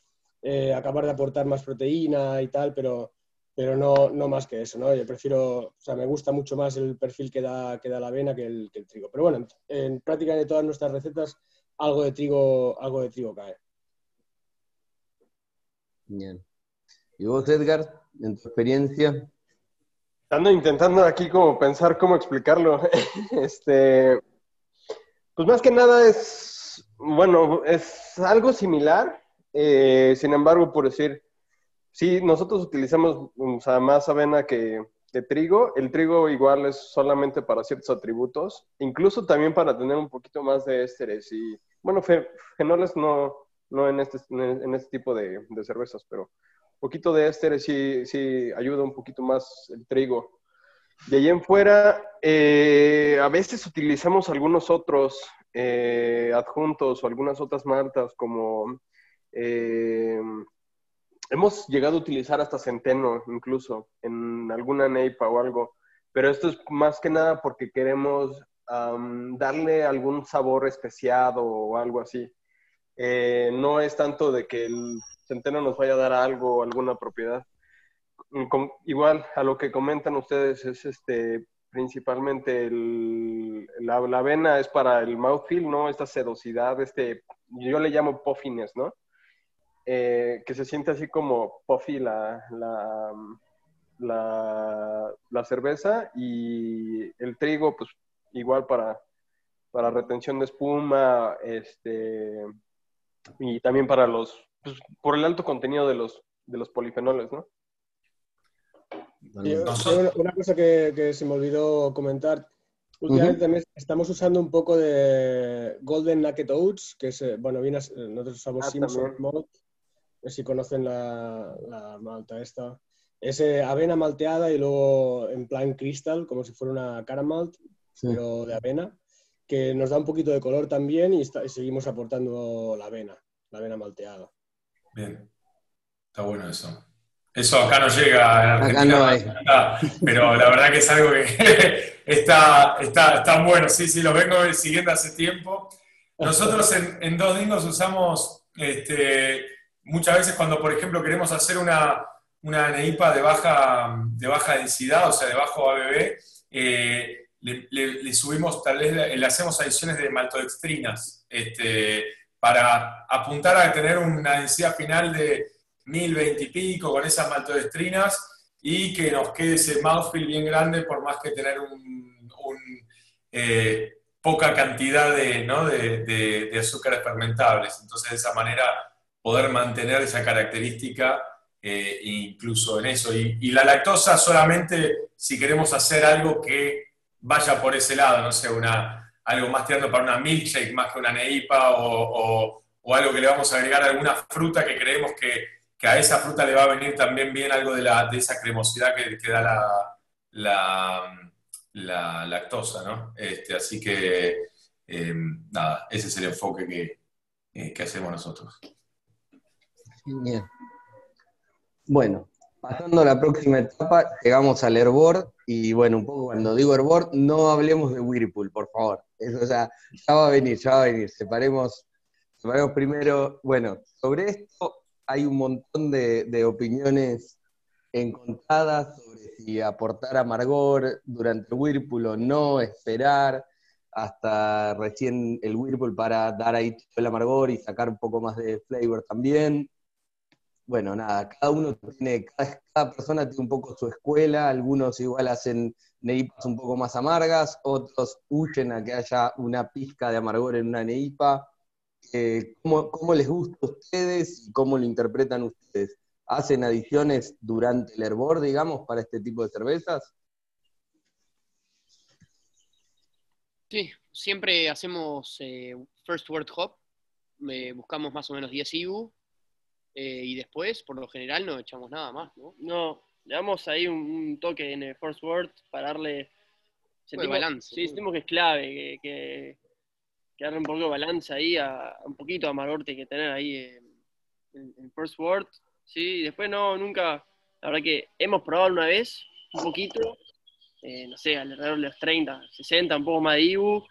eh, acabar de aportar más proteína y tal, pero, pero no, no más que eso, ¿no? Yo prefiero, o sea, me gusta mucho más el perfil que da, que da la avena que el, que el trigo. Pero bueno, en, en prácticamente todas nuestras recetas algo de trigo, algo de trigo cae. Bien. ¿Y vos, Edgar, en tu experiencia? Ando intentando aquí como pensar cómo explicarlo. Este, pues más que nada es, bueno, es algo similar. eh, sin embargo, por decir, sí, nosotros utilizamos más avena que, trigo. El trigo igual es solamente para ciertos atributos, incluso también para tener un poquito más de ésteres y, bueno, fe- fenoles no, no en este, en este tipo de, cervezas, pero un poquito de ésteres sí, sí ayuda un poquito más el trigo. De ahí en fuera, eh, a veces utilizamos algunos otros eh, adjuntos o algunas otras maltas como... eh, hemos llegado a utilizar hasta centeno incluso en alguna neipa o algo, pero esto es más que nada porque queremos am, darle algún sabor especiado o algo así. Eh, no es tanto de que el centeno nos vaya a dar algo o alguna propiedad. Igual a lo que comentan ustedes es este principalmente la, la avena es para el mouthfeel, ¿no? Esta sedosidad, este, yo le llamo puffiness, ¿no? Eh, que se siente así como puffy la, la, la, la cerveza y el trigo, pues igual para, para retención de espuma, este, y también para los, pues, por el alto contenido de los, de los polifenoles, ¿no? Y, eh, una, cosa que, que se me olvidó comentar. Últimamente también estamos usando un poco de Golden Naked Oats, que es, eh, bueno, viene a ser- nosotros usamos Ah, Simpson también. No si conocen la, la malta esta. Es eh, avena malteada y luego en plan crystal, como si fuera una caramalt, Sí. pero de avena. que nos da un poquito de color también y, seguimos aportando la avena, la avena malteada. Bien, está bueno eso. Eso acá no llega en Argentina, pero la verdad que es algo que está, está, está, bueno. Sí, sí, lo vengo siguiendo hace tiempo. Nosotros en, en Dos Dingos usamos este, muchas veces cuando, por ejemplo, queremos hacer una, una neipa de baja, de baja densidad, o sea, de bajo ABB, eh, le, subimos, tal vez le, hacemos adiciones de maltodextrinas este, para apuntar a tener una densidad final de 1020 y pico con esas maltodextrinas y que nos quede ese mouthfeel bien grande por más que tener un, eh, poca cantidad de, ¿no? de, de, azúcares fermentables. Entonces, de esa manera, poder mantener esa característica eh, incluso en eso. Y, la lactosa solamente si queremos hacer algo que vaya por ese lado, no sé, una, algo más tirando para una milkshake más que una neipa o, o, algo que le vamos a agregar alguna fruta que creemos que, que, a esa fruta le va a venir también bien algo de, la, de esa cremosidad que, da la, la, la, lactosa, ¿no? Este, así que, em, nada, ese es el enfoque que, eh, que hacemos nosotros. Bien. Bueno, pasando a la próxima etapa, llegamos al Airboard y bueno, un poco cuando digo Airboard, no hablemos de Whirlpool, por favor. Eso ya, ya va a venir, ya va a venir. Separemos, separemos primero. Bueno, sobre esto hay un montón de, opiniones encontradas sobre si aportar amargor durante Whirlpool o no, esperar hasta recién el Whirlpool para dar ahí el amargor y sacar un poco más de flavor también bueno, nada, cada uno tiene, cada, persona tiene un poco su escuela, algunos igual hacen neipas un poco más amargas, otros huyen a que haya una pizca de amargor en una neipa. Eh, ¿cómo, les gusta a ustedes y cómo lo interpretan ustedes? ¿Hacen adiciones durante el hervor, digamos, para este tipo de cervezas? Sí, siempre hacemos eh, First Word Hop, eh, buscamos más o menos 10 IBU, eh, y después, por lo general, no echamos nada más, ¿no? No, le damos ahí un, toque en el first word para darle... Sentimos, balance. Sí, sentimos que es clave, que, que, darle un poco de balance ahí, a, un poquito de amargor que tener ahí en, en, first word. Sí, después no, nunca... La verdad que hemos probado una vez, un poquito, eh, no sé, alrededor de los 30, 60, un poco más de Ibu,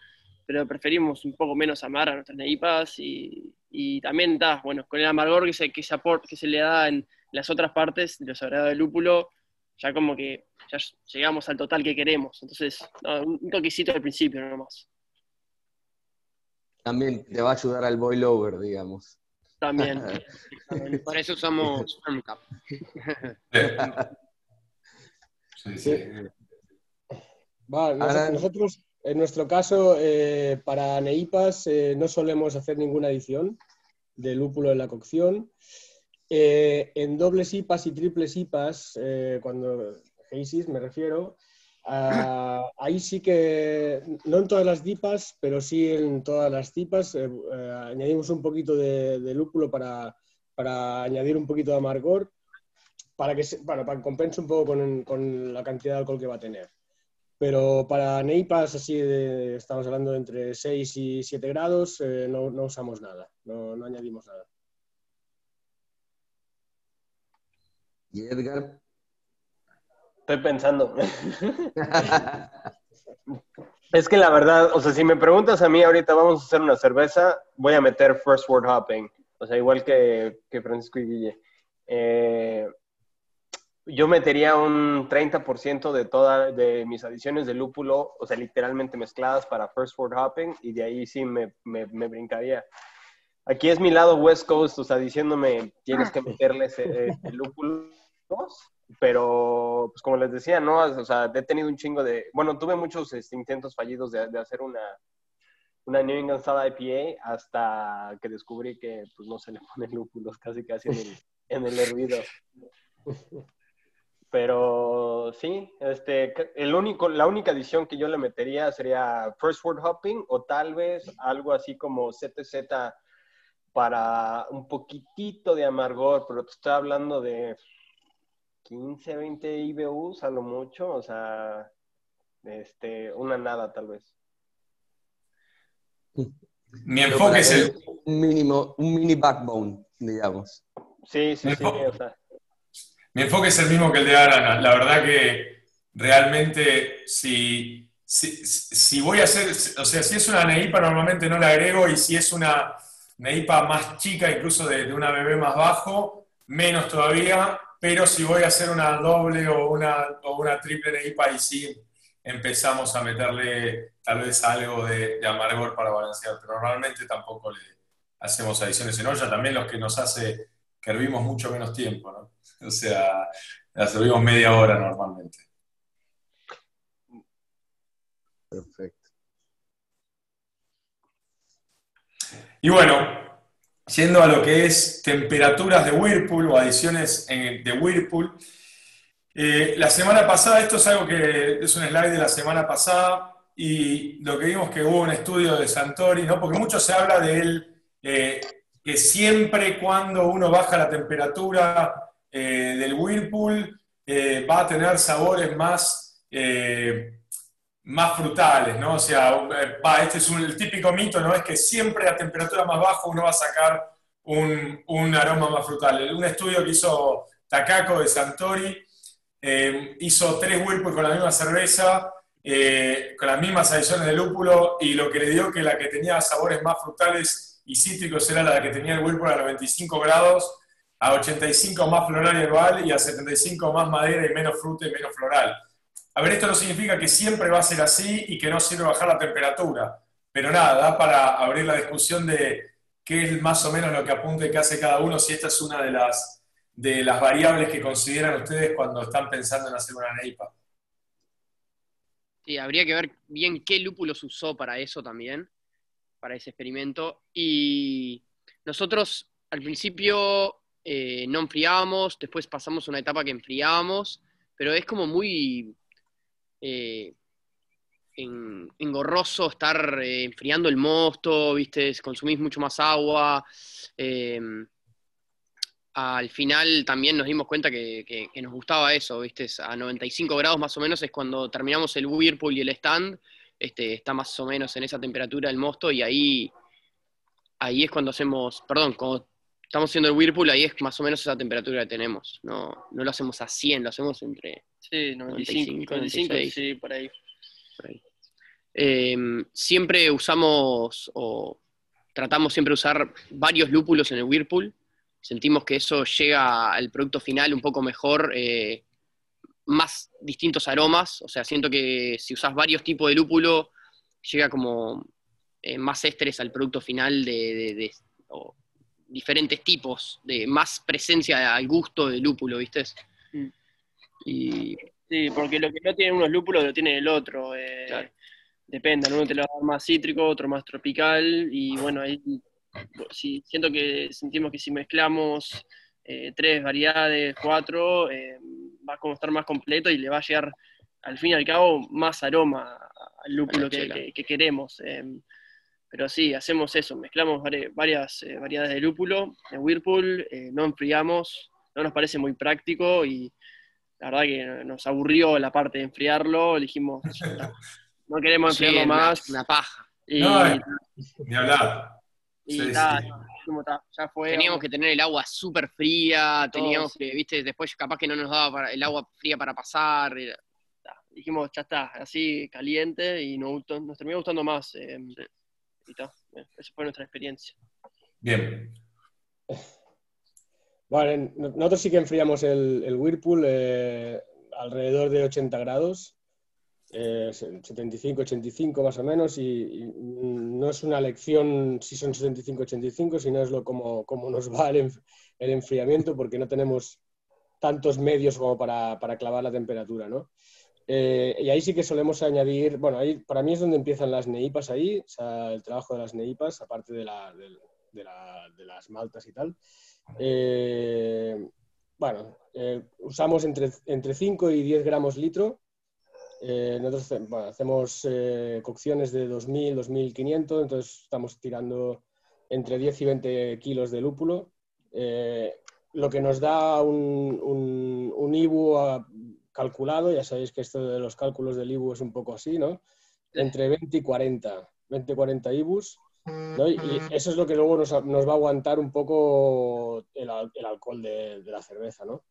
pero preferimos un poco menos amar a nuestras neipas y, y también está, bueno, con el amargor que se, que se, que se le da en las otras partes de los agregados de lúpulo, ya como que ya llegamos al total que queremos. Entonces, un toquecito al principio nomás. También te va a ayudar al boil over, digamos. También. Por eso usamos Firmcap. sí, sí. nosotros en nuestro caso, eh, para Neipas eh, no solemos hacer ninguna adición de lúpulo en la cocción. Eh, en dobles IPAs y triples IPAs, cuando Heisis me refiero, ah, ahí sí que, no en todas las DIPAs, pero sí en todas las DIPAs, añadimos un poquito de, lúpulo para, añadir un poquito de amargor, para que, para que compense un poco con la cantidad de alcohol que va a tener. Pero para neipas, así estamos hablando de entre 6 y 7 grados, eh, no, usamos nada, no, añadimos nada. ¿Y Edgar? Estoy pensando. es que la verdad, o sea, si me preguntas a mí ahorita vamos a hacer una cerveza, voy a meter first word hopping. O sea, igual que, que Francisco y Guille. Eh, yo metería un 30% de todas de mis adiciones de lúpulo, o sea, lúpulamente mezcladas para First Word Hopping, y de ahí sí me, me, brincaría. Aquí es mi lado West Coast, o sea, diciéndome, tienes que meterles eh, el lúpulo, pero, pues como les decía, ¿no? O sea, he tenido un chingo de, bueno, tuve muchos este, intentos fallidos de, de, hacer una, una New England Style IPA hasta que descubrí que, pues, no se le ponen lúpulos casi casi en el, en el hervido. Pero sí, este, el único, la única adición que yo le metería sería First Word Hopping o tal vez algo así como ZZ para un poquitito de amargor, pero te estoy hablando de 15, 20 IBUs a lo mucho, o sea, este, una nada tal vez. Mi enfoque es el... Un, mínimo, un mini backbone, digamos. Sí, sí, sí. O sea. Mi enfoque es el mismo que el de Arana. La verdad que realmente si, si, si voy a hacer, o sea, si es una neipa normalmente no la agrego y si es una neipa más chica, incluso de, una bebé más bajo, menos todavía, pero si voy a hacer una doble o una, o una triple neipa, y sí empezamos a meterle tal vez algo de, de, amargor para balancear, pero normalmente tampoco le hacemos adiciones en olla, también los que nos hace que hervimos mucho menos tiempo, ¿no? O sea, la servimos media hora normalmente. Perfecto. Y bueno, yendo a lo que es temperaturas de Whirlpool o adiciones de Whirlpool, eh, la semana pasada, esto es algo que es un slide de la semana pasada, y lo que vimos que hubo un estudio de Santori, ¿no? porque mucho se habla de él, eh, que siempre cuando uno baja la temperatura eh, del Whirlpool eh, va a tener sabores más, eh, más frutales, ¿no? O sea, este es un, el típico mito, ¿no? Es que siempre a temperatura más baja uno va a sacar un, un aroma más frutal. Un estudio que hizo Takako de Santori hizo tres Whirlpool con la misma cerveza, con las mismas adiciones de lúpulo, y lo que le dio que la que tenía sabores más frutales y cítricos era la que tenía el Whirlpool a 95 grados, a 85 más floral y herbal y a 75 más madera y menos fruta y menos floral. A ver, esto no significa que siempre va a ser así y que no sirve bajar la temperatura, pero nada, da para abrir la discusión de qué es más o menos lo que apunta y qué hace cada uno, si esta es una de las, de las variables que consideran ustedes cuando están pensando en hacer una neipa. Sí, habría que ver bien qué lúpulos usó para eso también, para ese experimento. Y nosotros al principio eh, no enfriábamos, después pasamos una etapa que enfriábamos, pero es como muy eh, engorroso estar eh, enfriando el mosto, ¿viste? Consumís mucho más agua. Em, al final también nos dimos cuenta que, nos gustaba eso, ¿viste? A 95 grados más o menos es cuando terminamos el Whirlpool y el stand, este, está más o menos en esa temperatura el mosto y ahí, ahí es cuando hacemos, perdón, cuando estamos haciendo el Whirlpool, ahí es más o menos esa temperatura que tenemos. No, no lo hacemos a 100, lo hacemos entre sí, 95, 95 sí, por ahí. Em, siempre usamos o tratamos siempre de usar varios lúpulos en el Whirlpool. Sentimos que eso llega al producto final un poco mejor, eh, más distintos aromas. O sea, siento que si usas varios tipos de lúpulo, llega como eh, más estrés al producto final de, de, diferentes tipos, de más presencia al gusto del lúpulo, ¿viste? Mm. Y... Sí, porque lo que no tiene unos lúpulos lo tiene el otro. Eh, Depende, uno te lo va a dar más cítrico, otro más tropical, y bueno, ahí si, siento que sentimos que si mezclamos eh, tres variedades, cuatro, eh, va a como estar más completo y le va a llegar al fin y al cabo más aroma al lúpulo que, que, queremos. Eh, pero sí, hacemos eso, mezclamos varias eh, variedades de lúpulo en Whirlpool, eh, no enfriamos, no nos parece muy práctico y la verdad que nos aburrió la parte de enfriarlo, dijimos, no queremos enfriarlo más. Una, paja. Y, no, ni hablar. Y ya fue. Teníamos que tener el agua súper fría, teníamos que, viste, después capaz que no nos daba el agua fría para pasar. Dijimos, ya está, así caliente y nos, nos terminó gustando más. Eh, y esa fue nuestra experiencia. Bien. Vale, nosotros sí que enfriamos el, el Whirlpool eh, alrededor de 80 grados, eh, 75, 85 más o menos, y, no es una lección si son 75, 85, sino es lo como, como nos va el, el, enfriamiento, porque no tenemos tantos medios como para, para clavar la temperatura, ¿no? Eh, y ahí sí que solemos añadir, bueno, ahí para mí es donde empiezan las neipas ahí, o sea, el trabajo de las neipas, aparte de, la, de, la, de las maltas y tal. Eh, bueno, eh, usamos entre, entre 5 y 10 gramos litro. nosotros bueno, hacemos cocciones de 2.000, 2.500, entonces estamos tirando entre 10 y 20 kilos de lúpulo, lo que nos da un, un, un IBU a, calculado, ya sabéis que esto de los cálculos del IBU es un poco así, ¿no? Entre 20 y 40. 20-40 IBUs, ¿no? y, eso es lo que luego nos, nos va a aguantar un poco el, el alcohol de, de, la cerveza, ¿no?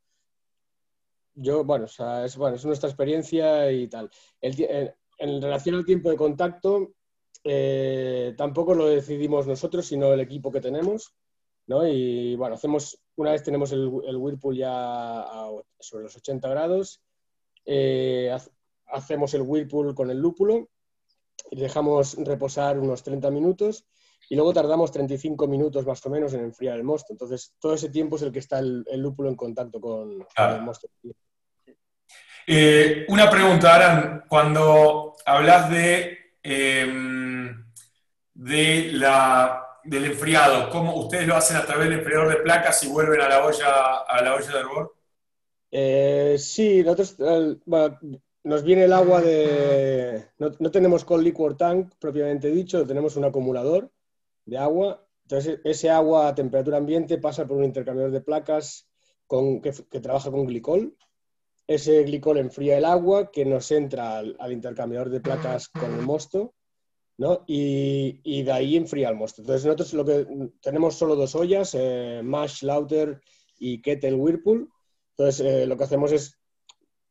Yo, bueno, o sea, es, bueno, es nuestra experiencia y tal. El, en relación al tiempo de contacto, eh, tampoco lo decidimos nosotros, sino el equipo que tenemos. ¿no? Y bueno, hacemos, una vez tenemos el, el Whirlpool ya sobre los 80 grados, eh, hacemos el Whirlpool con el lúpulo y dejamos reposar unos 30 minutos y luego tardamos 35 minutos más o menos en enfriar el mosto. Entonces, todo ese tiempo es el que está el, el lúpulo en contacto con, con el mosto. Eh, una pregunta, Aran, cuando hablas de, eh, de la, del enfriado, ¿cómo ustedes lo hacen a través del enfriador de placas y vuelven a la olla, a la olla de hervor? Eh, sí, nosotros, nos viene el agua de... No, no, tenemos cold liquor tank propiamente dicho, tenemos un acumulador de agua. Entonces, ese agua a temperatura ambiente pasa por un intercambiador de placas con, que, trabaja con glicol ese glicol enfría el agua que nos entra al, al intercambiador de placas con el mosto, ¿no? Y, y, de ahí enfría el mosto. Entonces nosotros lo que tenemos solo dos ollas, eh, Mash, Lauter y Kettle Whirlpool. Entonces eh, lo que hacemos es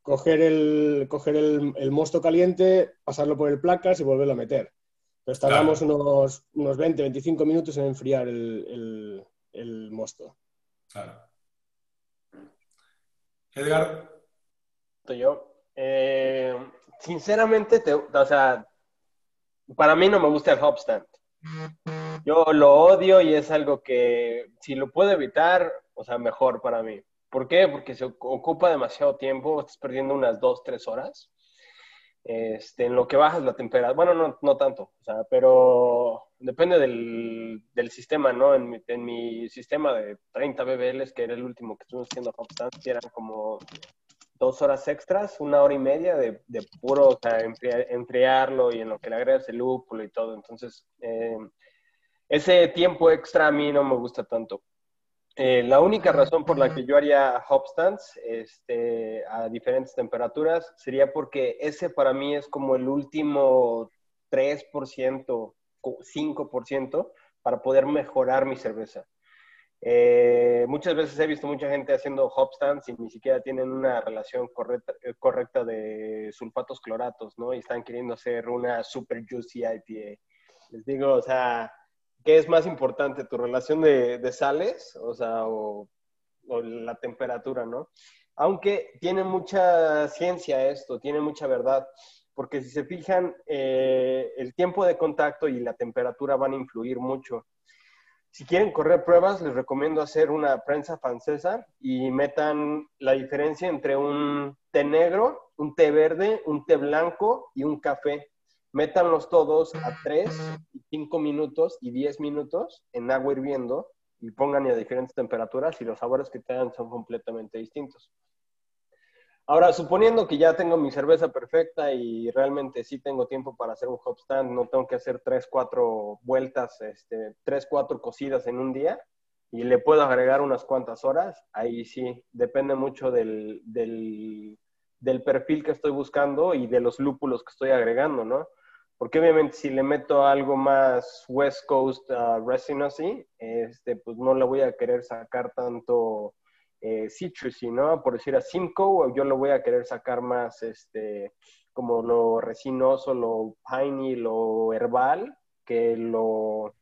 coger el, coger el, el, mosto caliente, pasarlo por el placas y volverlo a meter. Entonces tardamos claro. unos, unos 20, 25 minutos en enfriar el, el, el mosto. Claro. Edgar, yo. Eh, sinceramente, te, o sea, para mí no me gusta el hopstand. Yo lo odio y es algo que si lo puedo evitar, o sea, mejor para mí. ¿Por qué? Porque se ocupa demasiado tiempo, estás perdiendo unas dos, tres horas. Este, en lo que bajas la temperatura, bueno, no, no tanto, o sea, pero depende del, del sistema, ¿no? En mi, sistema de 30 BBLs, que era el último que estuvimos haciendo hopstand, eran como dos horas extras, una hora y media de, de puro, o sea, enfriarlo y en lo que le agregas el lúpulo y todo. Entonces, eh, ese tiempo extra a mí no me gusta tanto. Eh, la única razón por la que yo haría hop stands este, a diferentes temperaturas sería porque ese para mí es como el último 3%, 5% para poder mejorar mi cerveza. Eh, muchas veces he visto mucha gente haciendo hop stands y ni siquiera tienen una relación correcta, eh, correcta de sulfatos cloratos, ¿no? Y están queriendo hacer una super juicy IPA. Les digo, o sea, ¿qué es más importante? ¿Tu relación de, sales? O sea, o, o, la temperatura, ¿no? Aunque tiene mucha ciencia esto, tiene mucha verdad, porque si se fijan, eh, el tiempo de contacto y la temperatura van a influir mucho. Si quieren correr pruebas, les recomiendo hacer una prensa francesa y metan la diferencia entre un té negro, un té verde, un té blanco y un café. Métanlos todos a 3, 5 minutos y 10 minutos en agua hirviendo y pongan a diferentes temperaturas y los sabores que te dan son completamente distintos. Ahora, suponiendo que ya tengo mi cerveza perfecta y realmente sí tengo tiempo para hacer un hop stand, no tengo que hacer tres, cuatro vueltas, este, tres, cuatro cocidas en un día y le puedo agregar unas cuantas horas, ahí sí, depende mucho del, del, del perfil que estoy buscando y de los lúpulos que estoy agregando, ¿no? Porque obviamente si le meto algo más West Coast uh, Resinosy, este, pues no le voy a querer sacar tanto eh, citrusy, ¿no? Por decir a Simcoe, yo lo voy a querer sacar más, este, como lo resinoso, lo piney, lo herbal, que lo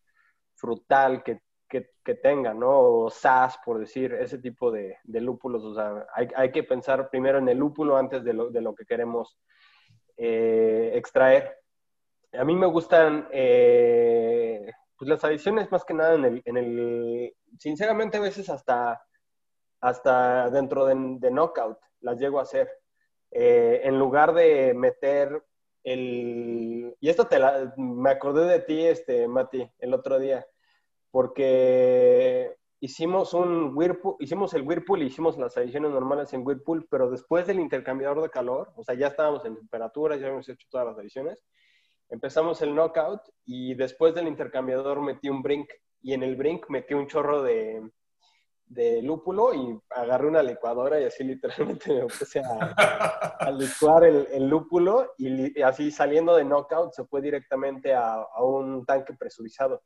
frutal que, que, que tenga, ¿no? O sas, por decir, ese tipo de, de lúpulos. O sea, hay, hay, que pensar primero en el lúpulo antes de lo, de lo que queremos eh, extraer. A mí me gustan eh, pues las adiciones más que nada en el, en el, sinceramente a veces hasta hasta dentro de, knockout las llego a hacer. Eh, en lugar de meter el... Y esto te me acordé de ti, este, Mati, el otro día, porque hicimos un Whirlpool, hicimos el Whirlpool y hicimos las adiciones normales en Whirlpool, pero después del intercambiador de calor, o sea, ya estábamos en temperatura, ya habíamos hecho todas las adiciones, empezamos el knockout y después del intercambiador metí un brink y en el brink metí un chorro de, de lúpulo y agarré una licuadora y así literalmente me puse a, licuar el, lúpulo y, así saliendo de knockout se fue directamente a, a, un tanque presurizado.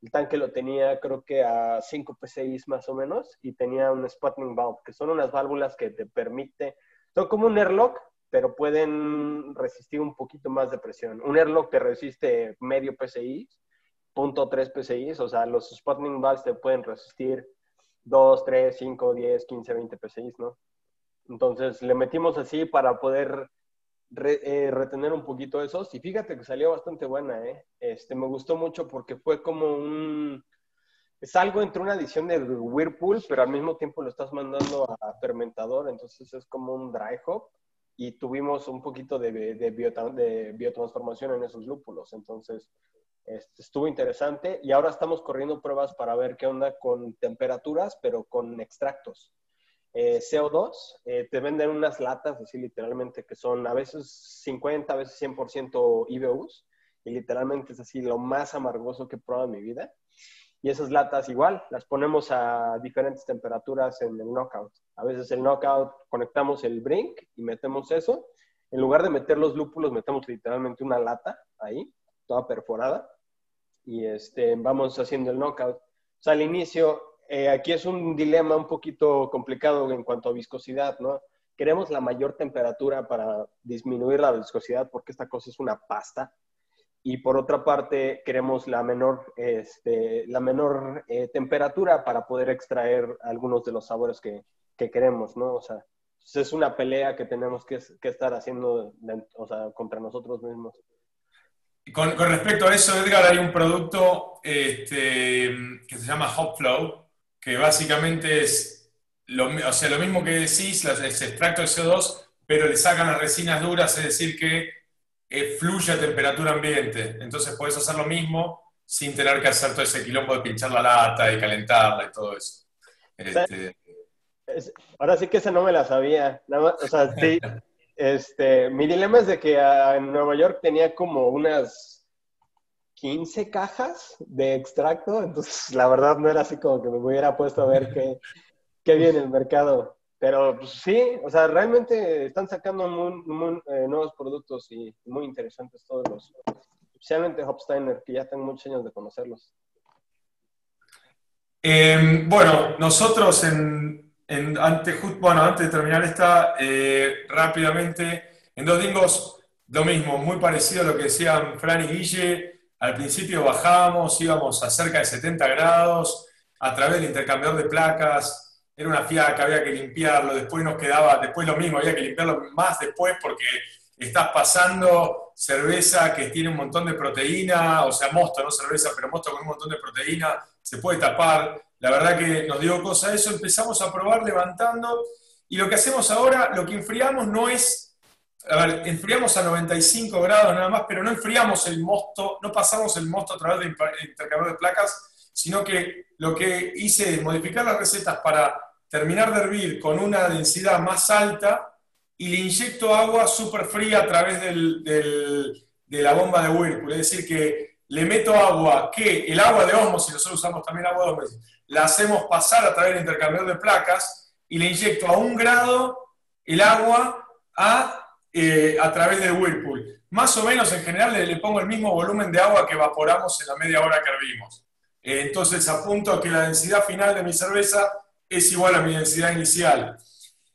El tanque lo tenía creo que a 5 PSI más o menos y tenía un sputnik valve, que son unas válvulas que te permite, son como un airlock, pero pueden resistir un poquito más de presión. Un airlock te resiste medio PSI, punto 3 PSI, o sea, los Sputnik valves te pueden resistir 2, 3, 5, 10, 15, 20 PSI, ¿no? Entonces le metimos así para poder eh, retener un poquito esos y fíjate que salió bastante buena, ¿eh? Este, me gustó mucho porque fue como un... Es algo entre una adición de Whirlpool, pero al mismo tiempo lo estás mandando a fermentador, entonces es como un dry hop y tuvimos un poquito de, de, biotransformación en esos lúpulos. Entonces, estuvo interesante y ahora estamos corriendo pruebas para ver qué onda con temperaturas, pero con extractos. Eh, CO2, eh, te venden unas latas, así literalmente, que son a veces 50, a veces 100% IBUs, y literalmente es así lo más amargoso que he probado en mi vida. Y esas latas igual, las ponemos a diferentes temperaturas en el knockout. A veces el knockout conectamos el brink y metemos eso. En lugar de meter los lúpulos, metemos literalmente una lata ahí, toda perforada. Y este, vamos haciendo el knockout. O sea, al inicio, eh, aquí es un dilema un poquito complicado en cuanto a viscosidad, ¿no? Queremos la mayor temperatura para disminuir la viscosidad porque esta cosa es una pasta y por otra parte queremos la menor, este, la menor eh, temperatura para poder extraer algunos de los sabores que, que queremos, ¿no? O sea, es una pelea que tenemos que, que estar haciendo o sea, contra nosotros mismos. Con, con, respecto a eso, Edgar, hay un producto este, que se llama Hopflow, que básicamente es lo, o sea, lo mismo que decís, es extracto de CO2, pero le sacan las resinas duras, es decir, que fluye a temperatura ambiente. Entonces puedes hacer lo mismo sin tener que hacer todo ese quilombo de pinchar la lata y calentarla y todo eso. Este... Ahora sí que esa no me la sabía. o sea, sí, este, mi dilema es de que en Nueva York tenía como unas 15 cajas de extracto, entonces la verdad no era así como que me hubiera puesto a ver qué, qué viene el mercado. Pero pues, sí, o sea, realmente están sacando eh, nuevos productos y muy interesantes todos los, especialmente Hopsteiner, que ya tengo muchos años de conocerlos. Em, bueno, nosotros en, antes, bueno, antes de terminar esta, eh, rápidamente, en dos dingos, lo mismo, muy parecido a lo que decían Fran y Guille. Al principio bajábamos, íbamos a cerca de 70 grados, a través del intercambiador de placas, era una fiaca, había que limpiarlo, después nos quedaba, después lo mismo, había que limpiarlo más después porque estás pasando cerveza que tiene un montón de proteína, o sea, mosto, no cerveza, pero mosto con un montón de proteína, se puede tapar. La verdad que nos dio cosa eso, empezamos a probar levantando y lo que hacemos ahora, lo que enfriamos no es, a ver, enfriamos a 95 grados nada más, pero no enfriamos el mosto, no pasamos el mosto a través del intercambio de placas, sino que lo que hice es modificar las recetas para terminar de hervir con una densidad más alta y le inyecto agua súper fría a través de la bomba de Whirlpool. Es decir, que le meto agua que el agua de osmosis, nosotros usamos también agua de osmosis, la hacemos pasar a través del intercambiador de placas y le inyecto a un grado el agua a, eh, a través del Whirlpool. Más o menos en general le, pongo el mismo volumen de agua que evaporamos en la media hora que hervimos. Eh, entonces apunto a que la densidad final de mi cerveza es igual a mi densidad inicial.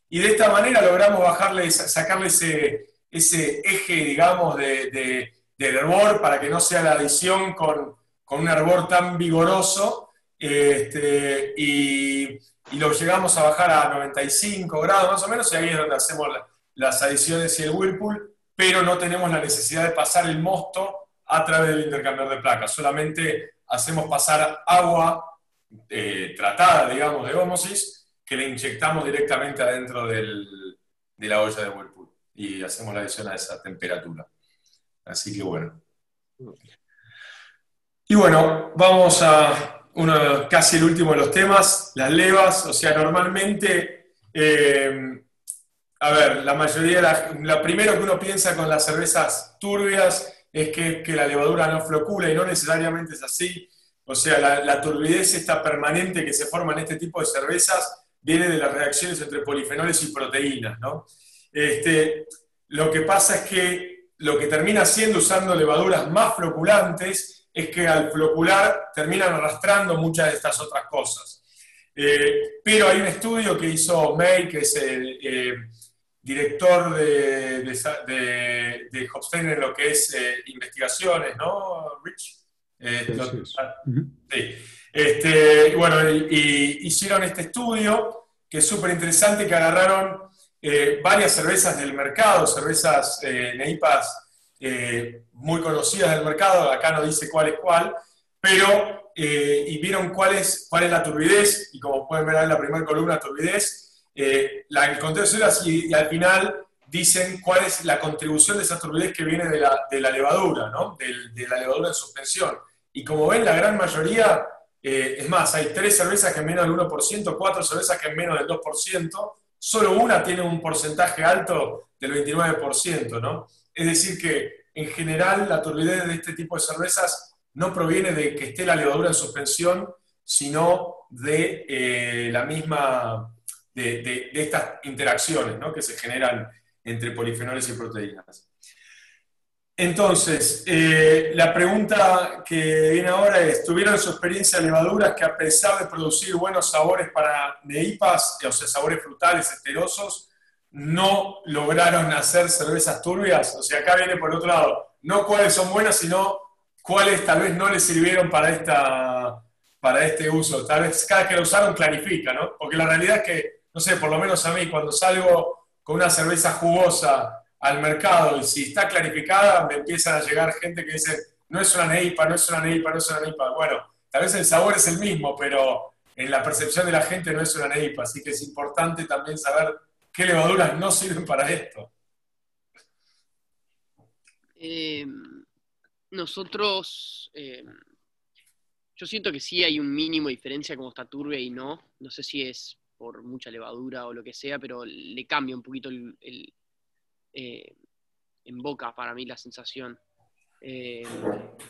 Y de esta manera logramos bajarle, sacarle ese, ese eje, digamos, de, del hervor para que no sea la adición con, un hervor tan vigoroso. Este, y, lo llegamos a bajar a 95 grados más o menos, y ahí es donde hacemos las adiciones y el whirlpool, pero no tenemos la necesidad de pasar el mosto a través del intercambiador de placas, solamente hacemos pasar agua eh, tratada, digamos, de homosis, que le inyectamos directamente adentro del, de la olla de Whirlpool y hacemos la adición a esa temperatura. Así que bueno. Y bueno, vamos a uno, casi el último de los temas, las levas. O sea, normalmente, eh, a ver, la mayoría, la, lo primero que uno piensa con las cervezas turbias es que, que la levadura no flocula y no necesariamente es así O sea, la, turbidez esta permanente que se forma en este tipo de cervezas viene de las reacciones entre polifenoles y proteínas, ¿no? Este, lo que pasa es que lo que termina siendo usando levaduras más floculantes es que al flocular terminan arrastrando muchas de estas otras cosas. Eh, pero hay un estudio que hizo May, que es el eh, director de, de, de, en lo que es eh, investigaciones, ¿no, Rich? Sí. Este, bueno, y, hicieron este estudio que es súper interesante, que agarraron varias cervezas del mercado, cervezas neipas muy conocidas del mercado, acá no dice cuál es cuál, pero eh, y vieron cuál es, cuál es la turbidez, y como pueden ver en la primera columna, turbidez, eh, la, el contexto y, y, al final dicen cuál es la contribución de esa turbidez que viene de la, de la levadura, ¿no? de, de, la levadura en suspensión. Y como ven, la gran mayoría, eh, es más, hay tres cervezas que en menos del 1%, cuatro cervezas que en menos del 2%, solo una tiene un porcentaje alto del 29%, ¿no? Es decir, que en general la turbidez de este tipo de cervezas no proviene de que esté la levadura en suspensión, sino de eh, la misma, de, estas interacciones que se generan entre polifenoles y proteínas. Entonces, eh, la pregunta que viene ahora es, ¿tuvieron su experiencia levaduras que a pesar de producir buenos sabores para neipas, o sea, sabores frutales, esterosos, no lograron hacer cervezas turbias? O sea, acá viene por otro lado, no cuáles son buenas, sino cuáles tal vez no les sirvieron para, esta, para este uso. Tal vez cada que lo usaron clarifica, ¿no? Porque la realidad es que, no sé, por lo menos a mí, cuando salgo con una cerveza jugosa al mercado y si está clarificada, me empiezan a llegar gente que dice, no es una neipa, no es una neipa, no es una neipa. Bueno, tal vez el sabor es el mismo, pero en la percepción de la gente no es una neipa, así que es importante también saber qué levaduras no sirven para esto. Eh, nosotros, eh, yo siento que sí hay un mínimo de diferencia como está turbia y no. No sé si es por mucha levadura o lo que sea, pero le cambia un poquito el, eh, en boca para mí la sensación. Eh,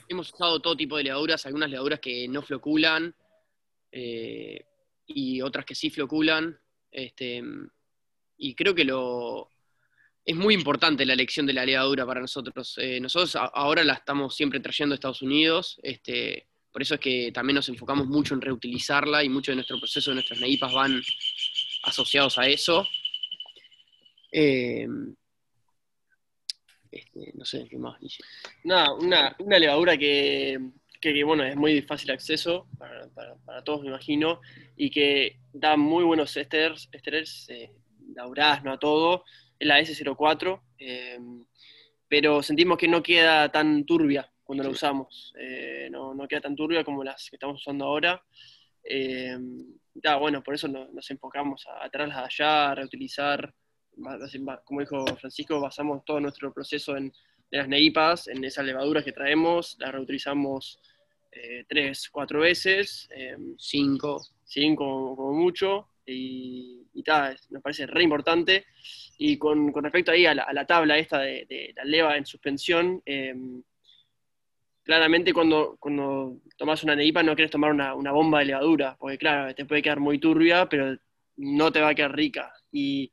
hemos usado todo tipo de levaduras, algunas levaduras que no floculan y otras que sí floculan. Este, y creo que lo, es muy importante la elección de la levadura para nosotros. Eh, nosotros ahora la estamos siempre trayendo a Estados Unidos, este, por eso es que también nos enfocamos mucho en reutilizarla y mucho de nuestro proceso de nuestras neipas van asociados a eso. Este, no sé, ¿qué más dice? Nada, una, levadura que, bueno, es muy fácil acceso para, todos, me imagino, y que da muy buenos esters, esters eh, no a todo, la S04, eh, pero sentimos que no queda tan turbia cuando la usamos, eh, no, queda tan turbia como las que estamos usando ahora. Eh, bueno, por eso nos, enfocamos a, traerlas allá, a reutilizar, como dijo Francisco, basamos todo nuestro proceso en, las neipas, en esas levaduras que traemos, las reutilizamos tres, cuatro veces, cinco, cinco como mucho, y, y nos parece re importante. Y con, respecto ahí a la, tabla esta de, la leva en suspensión, em, claramente cuando, cuando tomas una neipa no quieres tomar una, bomba de levadura, porque claro, te puede quedar muy turbia, pero no te va a quedar rica. Y,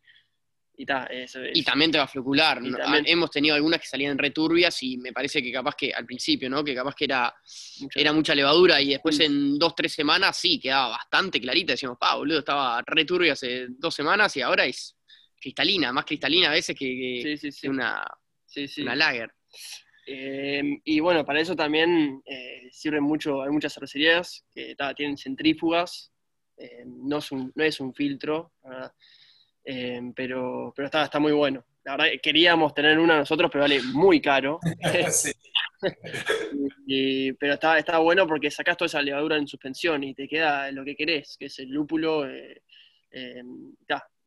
y, también te va a flocular. Hemos tenido algunas que salían returbias y me parece que capaz que al principio, ¿no? Que capaz que era, mucha, era mucha levadura y después en dos, tres semanas sí, quedaba bastante clarita. Decíamos, pa, boludo, estaba returbia hace dos semanas y ahora es cristalina, más cristalina a veces que, una, una lager. Em, y bueno, para eso también eh, sirven mucho, hay muchas cervecerías que tienen centrífugas, em, no, es un, no es un filtro, Em, pero, pero está, está muy bueno. La verdad, queríamos tener una nosotros, pero vale muy caro. pero está, está bueno porque sacás toda esa levadura en suspensión y te queda lo que querés, que es el lúpulo. Eh, em,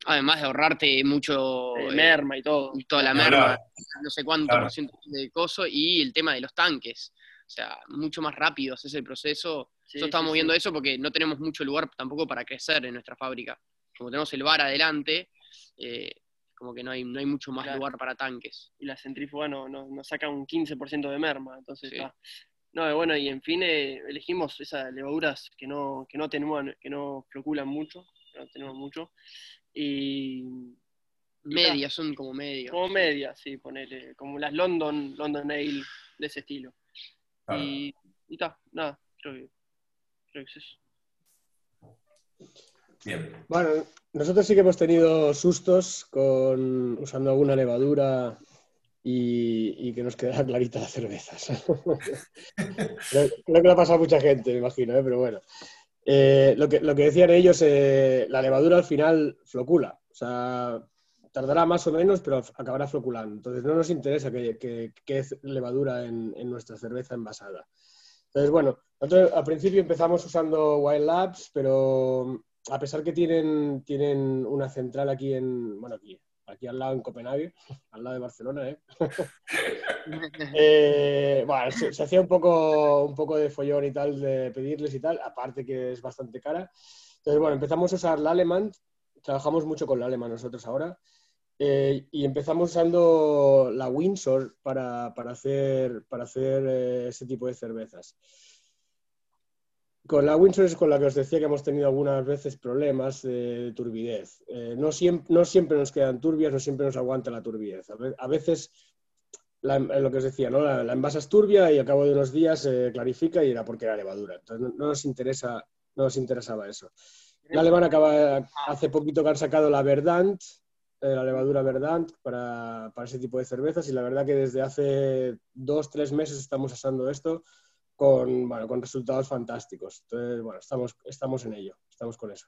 Además de ahorrarte mucho eh, merma y todo. Toda la merma, no sé cuánto por ciento de coso, y el tema de los tanques. O sea, mucho más rápido es el proceso. Nosotros estamos viendo eso porque no tenemos mucho lugar tampoco para crecer en nuestra fábrica como tenemos el bar adelante, eh, como que no hay, no hay mucho más lugar para tanques. Y la centrífuga no, no, saca un 15% de merma, entonces No, bueno, y en fin, eh, elegimos esas levaduras que no, que no atenúan, que no floculan mucho, que no atenúan mucho. Y Medias, son como medias. como medias, sí, ponele, como las London, London Ale de ese estilo. Claro. Y, y ta, nada, creo que, creo que es eso. Bien. Bueno, nosotros sí que hemos tenido sustos con usando alguna levadura y, y que nos quedara clarita las cervezas. creo, creo que le ha pasado a mucha gente, me imagino, ¿eh? pero bueno. Eh, lo, que, lo que decían ellos, eh, la levadura al final flocula. O sea, tardará más o menos, pero acabará floculando. Entonces no nos interesa que, que, que es levadura en, en nuestra cerveza envasada. Entonces, bueno, nosotros al principio empezamos usando Wild Labs, pero a pesar que tienen, tienen una central aquí en, bueno, aquí, aquí al lado en Copenhague, al lado de Barcelona, ¿eh? Eh, se, hacía un poco, un poco de follón y tal, de pedirles y tal, aparte que es bastante cara. Entonces, bueno, empezamos a usar la Alemán, trabajamos mucho con la Alemán nosotros ahora, eh, y empezamos usando la Windsor para, para hacer, para hacer ese tipo de cervezas. Con la Windsor es con la que os decía que hemos tenido algunas veces problemas de turbidez. Eh, no, siempre, no siempre nos quedan turbias, no siempre nos aguanta la turbidez. A, ve- a veces, la- lo que os decía, ¿no? la, la envasas turbia y al cabo de unos días se clarifica y era porque era levadura. Entonces no, no nos, interesa, no nos interesaba eso. La alemana acaba, hace poquito que han sacado la Verdant, eh, la levadura Verdant para, para ese tipo de cervezas y la verdad que desde hace dos, tres meses estamos asando esto con, bueno, con resultados fantásticos. Entonces, bueno, estamos, estamos en ello, estamos con eso.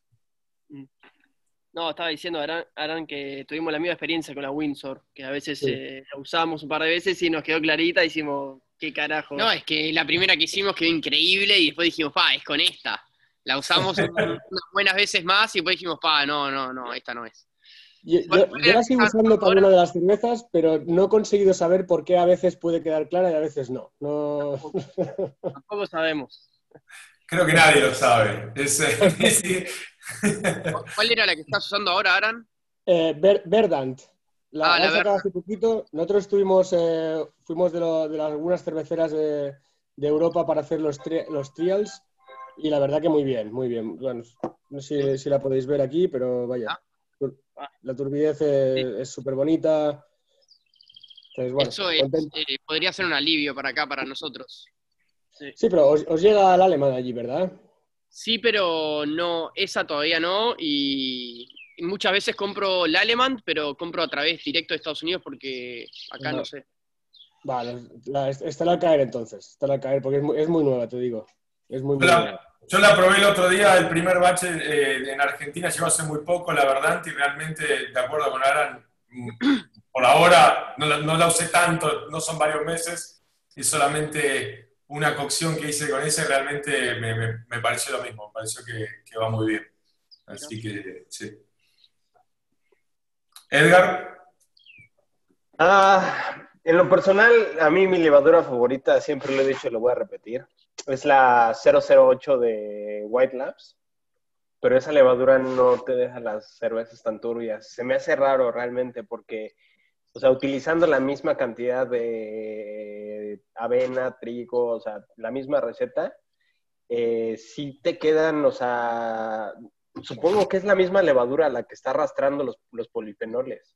No, estaba diciendo Aran, Aran, que tuvimos la misma experiencia con la Windsor, que a veces Sí. eh, la usamos un par de veces y nos quedó clarita hicimos, ¿qué carajo? No, es que la primera que hicimos quedó increíble y después dijimos, pa, es con esta. La usamos un- unas buenas veces más y después dijimos, pa, no, no, no, esta no es. Yo, yo- yo la sigo usando para una de las cervezas, pero no he conseguido saber por qué a veces puede quedar clara y a veces no. no... Tampoco sabemos. Creo que nadie lo sabe. Es, eh, sí. ¿Cuál era la que estás usando ahora, Aran? Eh, Ver- Verdant. La, Ah, la Verdant. hace poquito. Nosotros estuvimos, eh, fuimos de, lo- de las- algunas cerveceras de, de Europa para hacer los, tri- los trials y la verdad que muy bien, muy bien. Bueno, no sé si, si la podéis ver aquí, pero vaya. Ah. Tur- La turbidez es súper bonita. Entonces, bueno, Eso es, eh, podría ser un alivio para acá, para nosotros. Sí. Sí, pero os, os llega el alemán allí, ¿verdad? Sí, pero no, esa todavía no. Y muchas veces compro la Alemán, pero compro a través directo de Estados Unidos porque acá no sé. Vale, la, estará al caer entonces, estará al caer porque es muy, es muy nueva, te digo. Es muy, nueva. Yo la probé el otro día, el primer bache eh, en Argentina llegó hace muy poco, la verdad, y realmente, de acuerdo con Aran, mm, por ahora no la, no la usé tanto, no son varios meses, y solamente una cocción que hice con ese realmente me, me- pareció lo mismo, me pareció que, que va muy bien. Así que, sí. Edgar, Ah, en lo personal, a mí mi levadura favorita, siempre lo he dicho y lo voy a repetir, es la 008 de White Labs. Pero esa levadura no te deja las cervezas tan turbias. Se me hace raro realmente porque, o sea, utilizando la misma cantidad de avena, trigo, o sea, la misma receta, eh, sí te quedan, o sea, supongo que es la misma levadura la que está arrastrando los, los polifenoles.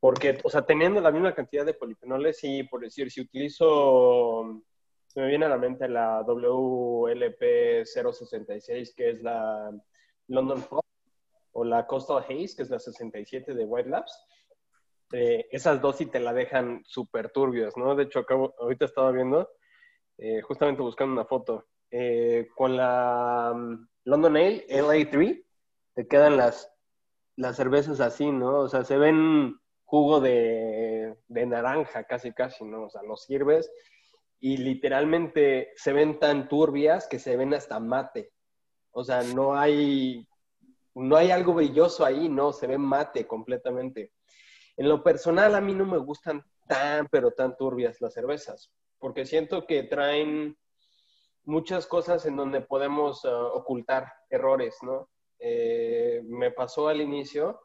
Porque, o sea, teniendo la misma cantidad de polifenoles, sí, por decir, si utilizo, me viene a la mente la WLP 066, que es la London Pop, o la Coastal Haze, que es la 67 de White Labs. Eh, esas dos sí te la dejan súper turbias, ¿no? De hecho, acabo, ahorita estaba viendo, eh, justamente buscando una foto, eh, con la um, London Ale, LA3, te quedan las, las cervezas así, ¿no? O sea, se ven jugo de, de naranja casi, casi, ¿no? O sea, lo sirves y literalmente se ven tan turbias que se ven hasta mate. O sea, no hay, no hay algo brilloso ahí, no, se ve mate completamente. En lo personal, a mí no me gustan tan, pero tan turbias las cervezas, porque siento que traen muchas cosas en donde podemos uh, ocultar errores, ¿no? Eh, me pasó al inicio,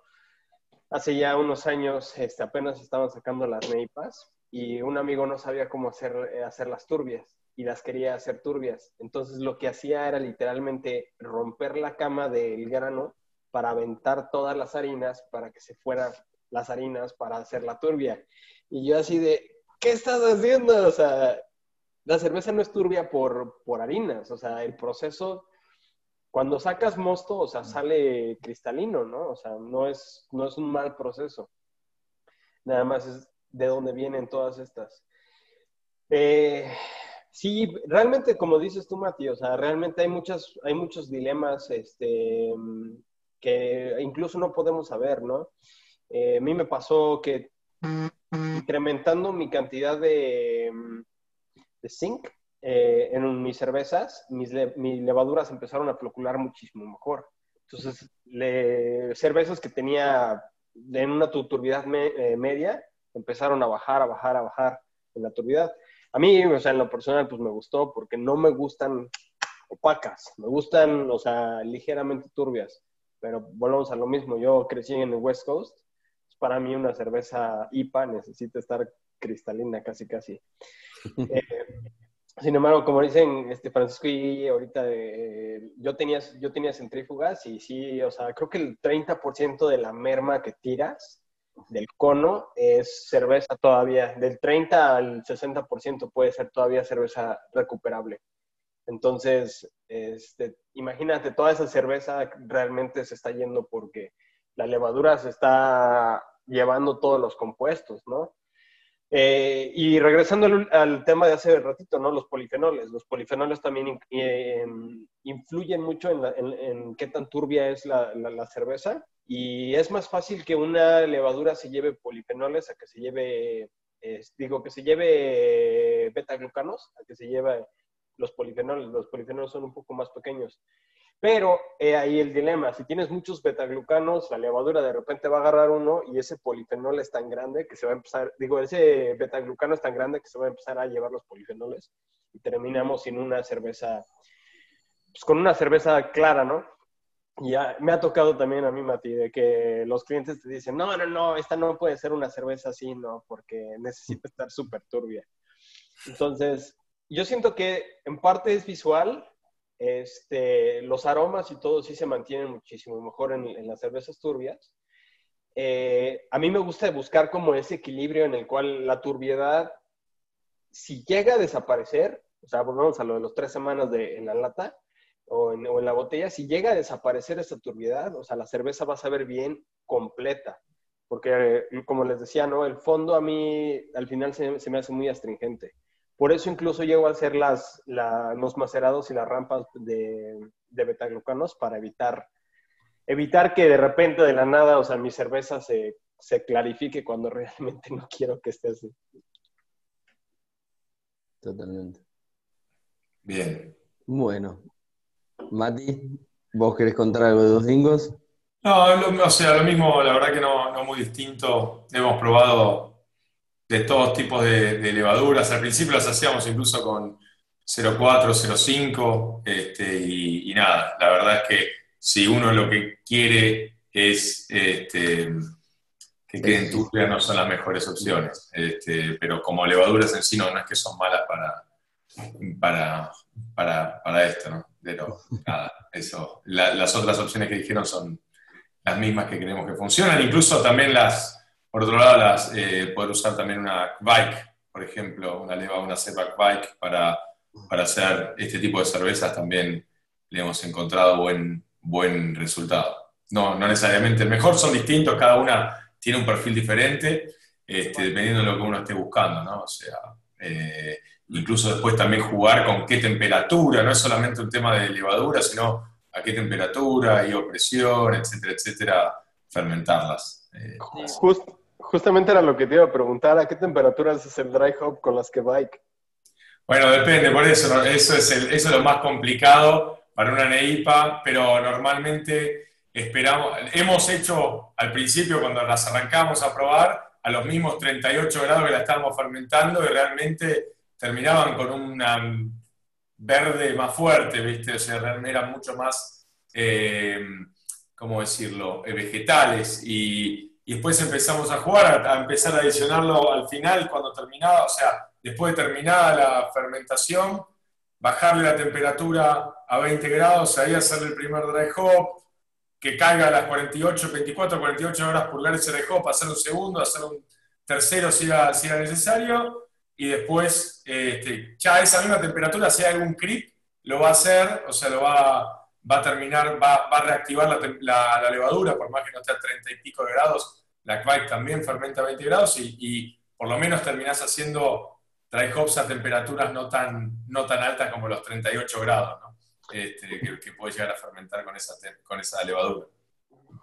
hace ya unos años, este, apenas estaban sacando las neipas y un amigo no sabía cómo hacer, eh, hacer las turbias y las quería hacer turbias. Entonces lo que hacía era literalmente romper la cama del grano para aventar todas las harinas para que se fueran las harinas para hacer la turbia. Y yo así de, ¿qué estás haciendo? O sea, la cerveza no es turbia por, por harinas, o sea, el proceso, cuando sacas mosto, o sea, sale cristalino, ¿no? O sea, no es, no es un mal proceso. Nada más es de dónde vienen todas estas. Eh, sí, realmente, como dices tú, Mati, o sea, realmente hay, muchas, hay muchos dilemas este, que incluso no podemos saber, ¿no? Eh, a mí me pasó que incrementando mi cantidad de, zinc eh, en mis cervezas, mis, levaduras empezaron a flocular muchísimo mejor. Entonces, cervezas que tenía en una turbidez media empezaron a bajar, a bajar, a bajar en la turbidez. A mí, o sea, en lo personal, pues me gustó porque no me gustan opacas, me gustan, o sea, ligeramente turbias. Pero volvemos a lo mismo, yo crecí en el West Coast, para mí una cerveza IPA necesita estar cristalina casi, casi. Eh, sin embargo, como dicen este Francisco y ahorita, eh, yo, tenía, yo tenía centrífugas y sí, o sea, creo que el 30% de la merma que tiras del cono es cerveza todavía. Del 30 al 60% puede ser todavía cerveza recuperable. Entonces, este, imagínate, toda esa cerveza realmente se está yendo porque la levadura se está llevando todos los compuestos, ¿no? Eh, y regresando al, tema de hace ratito, ¿no? Los polifenoles. Los polifenoles también eh, influyen mucho en, qué tan turbia es la, cerveza. Y es más fácil que una levadura se lleve polifenoles a que se lleve, digo, que se lleve beta-glucanos, a que se lleve los polifenoles. Los polifenoles son un poco más pequeños. Pero ahí el dilema, si tienes muchos betaglucanos, la levadura de repente va a agarrar uno y ese polifenol es tan grande que se va a empezar, digo, ese betaglucano es tan grande que se va a empezar a llevar los polifenoles y terminamos sin una cerveza, pues con una cerveza clara, ¿no? Ya me ha tocado también a mí, Mati, de que los clientes te dicen, no, no, no, esta no puede ser una cerveza así, no, porque necesita estar súper turbia. Entonces, yo siento que en parte es visual, este, los aromas y todo sí se mantienen muchísimo mejor en, las cervezas turbias. Eh, a mí me gusta buscar como ese equilibrio en el cual la turbiedad, si llega a desaparecer, o sea, volvemos a lo de los tres semanas de, en la lata o en, la botella, si llega a desaparecer esa turbiedad, o sea, la cerveza va a saber bien completa. Porque, como les decía, ¿no? El fondo a mí al final se me hace muy astringente. Por eso incluso llego a hacer las, los macerados y las rampas de, de betaglucanos para evitar, evitar que de repente de la nada, o sea, mi cerveza se, se clarifique cuando realmente no quiero que esté así. Totalmente. Bien. Bueno. Mati, ¿vos querés contar algo de dos dingos? No, o sea, lo mismo, la verdad que no, no muy distinto. Hemos probado de todos tipos de, levaduras. Al principio las hacíamos incluso con 0,4, 0,5 este, y, nada, la verdad es que si uno lo que quiere es este, que queden turbias, no son las mejores opciones. Este, pero como levaduras en sí no, es que son malas para, para, para, esto, ¿no? Pero nada, eso. las otras opciones que dijeron son las mismas que queremos que funcionan, incluso también las por otro lado, las, eh, poder usar también una bike, por ejemplo, una leva, una cepa bike para, para hacer este tipo de cervezas también le hemos encontrado buen, buen resultado. No, no necesariamente el mejor, son distintos, cada una tiene un perfil diferente, este, dependiendo de lo que uno esté buscando, ¿no? O sea, eh, incluso después también jugar con qué temperatura, no es solamente un tema de levadura, sino a qué temperatura y opresión, etcétera, etcétera, fermentarlas. Eh, Justamente era lo que te iba a preguntar, ¿a qué temperaturas es el dry hop con las que bike? Bueno, depende, por eso, eso es, eso es lo más complicado para una NEIPA, pero normalmente esperamos, hemos hecho al principio cuando las arrancamos a probar a los mismos 38 grados que la estábamos fermentando y realmente terminaban con un verde más fuerte, ¿viste? O sea, eran mucho más, eh, ¿cómo decirlo?, eh, vegetales y, y después empezamos a jugar, a, empezar a adicionarlo al final cuando terminaba, o sea, después de terminada la fermentación, bajarle la temperatura a 20 grados, ahí hacerle el primer dry hop, que caiga a las 48, 24, 48 horas purgar ese dry hop, hacer un segundo, hacer un tercero si era, si era necesario, y después este, ya esa misma temperatura, si hay algún creep, lo va a hacer, o sea, lo va, a terminar, va, va a reactivar la, levadura, por más que no esté a 30 y pico de grados, la Kvaik también fermenta a 20 grados y, y por lo menos terminás haciendo dry hops a temperaturas no tan, no tan altas como los 38 grados, ¿no? Este, que, que puede llegar a fermentar con esa, con esa levadura.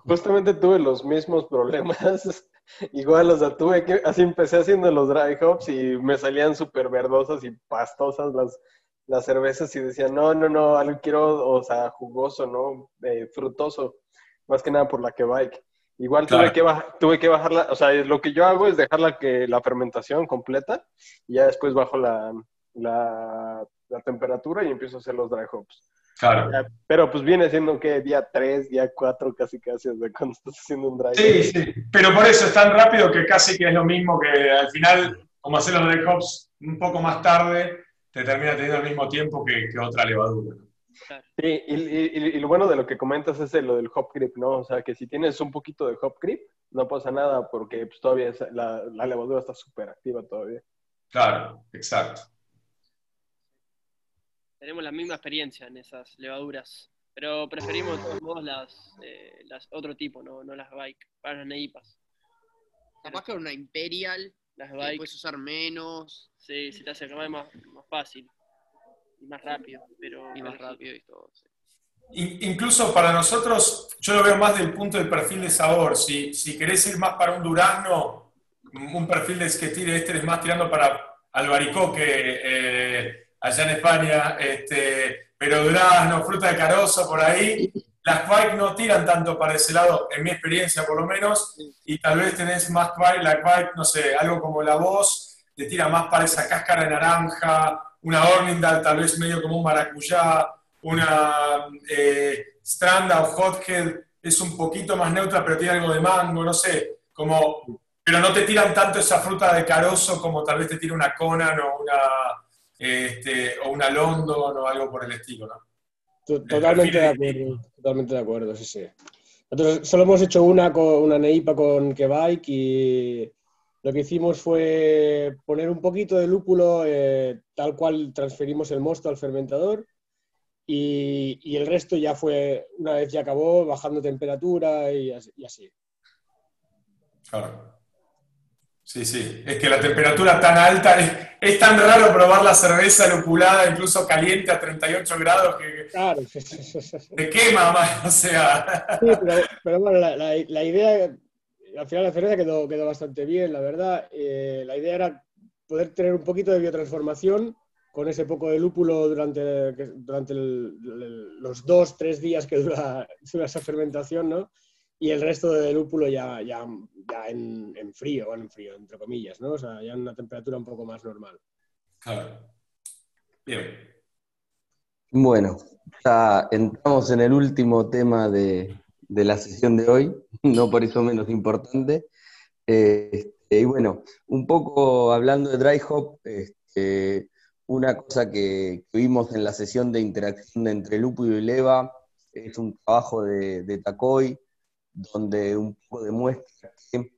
Justamente tuve los mismos problemas. Igual, o sea, tuve que, así empecé haciendo los dry hops y me salían súper verdosas y pastosas las, las cervezas y decía, no, no, no, algo quiero, o sea, jugoso, ¿no? Eh, frutoso, más que nada por la que bike. Igual tuve, que tuve que bajarla, o sea, lo que yo hago es dejar que, la fermentación completa y ya después bajo la, la, temperatura y empiezo a hacer los dry hops. Claro. pero pues viene siendo que día 3, día 4, casi casi cuando estás haciendo un dry Sí, sí, pero por eso es tan rápido que casi que es lo mismo que al final, como hacer los dry hops un poco más tarde, te termina teniendo el mismo tiempo que, que otra levadura. Sí, y, lo bueno de lo que comentas es lo del hop grip, ¿no? O sea, que si tienes un poquito de hop grip, no pasa nada porque pues, todavía la, levadura está súper activa todavía. Claro, exacto. Tenemos la misma experiencia en esas levaduras, pero preferimos de todos modos las, eh, las otro tipo, no, no las bike, para las neipas. Capaz que una Imperial, las bike. puedes usar menos. Sí, se te hace más, más fácil y más rápido, pero y más rápido y todo. Incluso para nosotros, yo lo veo más del punto del perfil de sabor. Si, si querés ir más para un durazno, un perfil de que tire este es más tirando para albaricoque eh, allá en España, este, pero durazno, fruta de carozo por ahí, las Quake no tiran tanto para ese lado, en mi experiencia por lo menos, y tal vez tenés más Quake, la no sé, algo como la voz, te tira más para esa cáscara de naranja, una Ornindal tal vez medio como un maracuyá, una eh, Stranda o Hothead es un poquito más neutra, pero tiene algo de mango, no sé, como, pero no te tiran tanto esa fruta de carozo como tal vez te tira una Conan o una, este, o una London o algo por el estilo, ¿no? Totalmente de acuerdo, totalmente de acuerdo, sí, sí. Nosotros solo hemos hecho una con una Neipa con Kebike y lo que hicimos fue poner un poquito de lúpulo, eh, tal cual transferimos el mosto al fermentador, y, el resto ya fue, una vez ya acabó, bajando temperatura y así. Claro. Sí, sí, es que la temperatura tan alta, es, tan raro probar la cerveza lupulada, incluso caliente a 38 grados, que claro. te quema más, o sea. Sí, pero, bueno, la idea al final la cerveza quedó, quedó bastante bien, la verdad. Eh, la idea era poder tener un poquito de biotransformación con ese poco de lúpulo durante, durante los dos, tres días que dura, esa fermentación, ¿no? Y el resto de lúpulo ya, ya, ya en, en, frío, bueno, en frío, entre comillas, ¿no? O sea, ya en una temperatura un poco más normal. Claro. Bien. Bueno, ya entramos en el último tema de, de la sesión de hoy, no por eso menos importante. Este, y bueno, un poco hablando de dry hop, este, una cosa que, vimos en la sesión de interacción entre lúpulo y leva es un trabajo de, de Tacoy, donde un poco demuestra que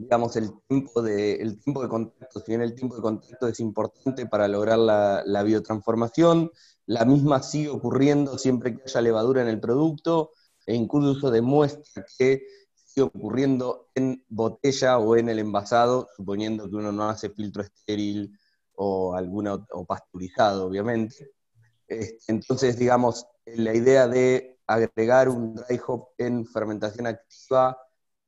digamos, el tiempo, de, el tiempo de contacto, si bien el tiempo de contacto es importante para lograr la, la biotransformación, la misma sigue ocurriendo siempre que haya levadura en el producto, e incluso demuestra que sigue ocurriendo en botella o en el envasado, suponiendo que uno no hace filtro estéril o alguna o pasteurizado, obviamente. Este, entonces, digamos, la idea de agregar un dry hop en fermentación activa,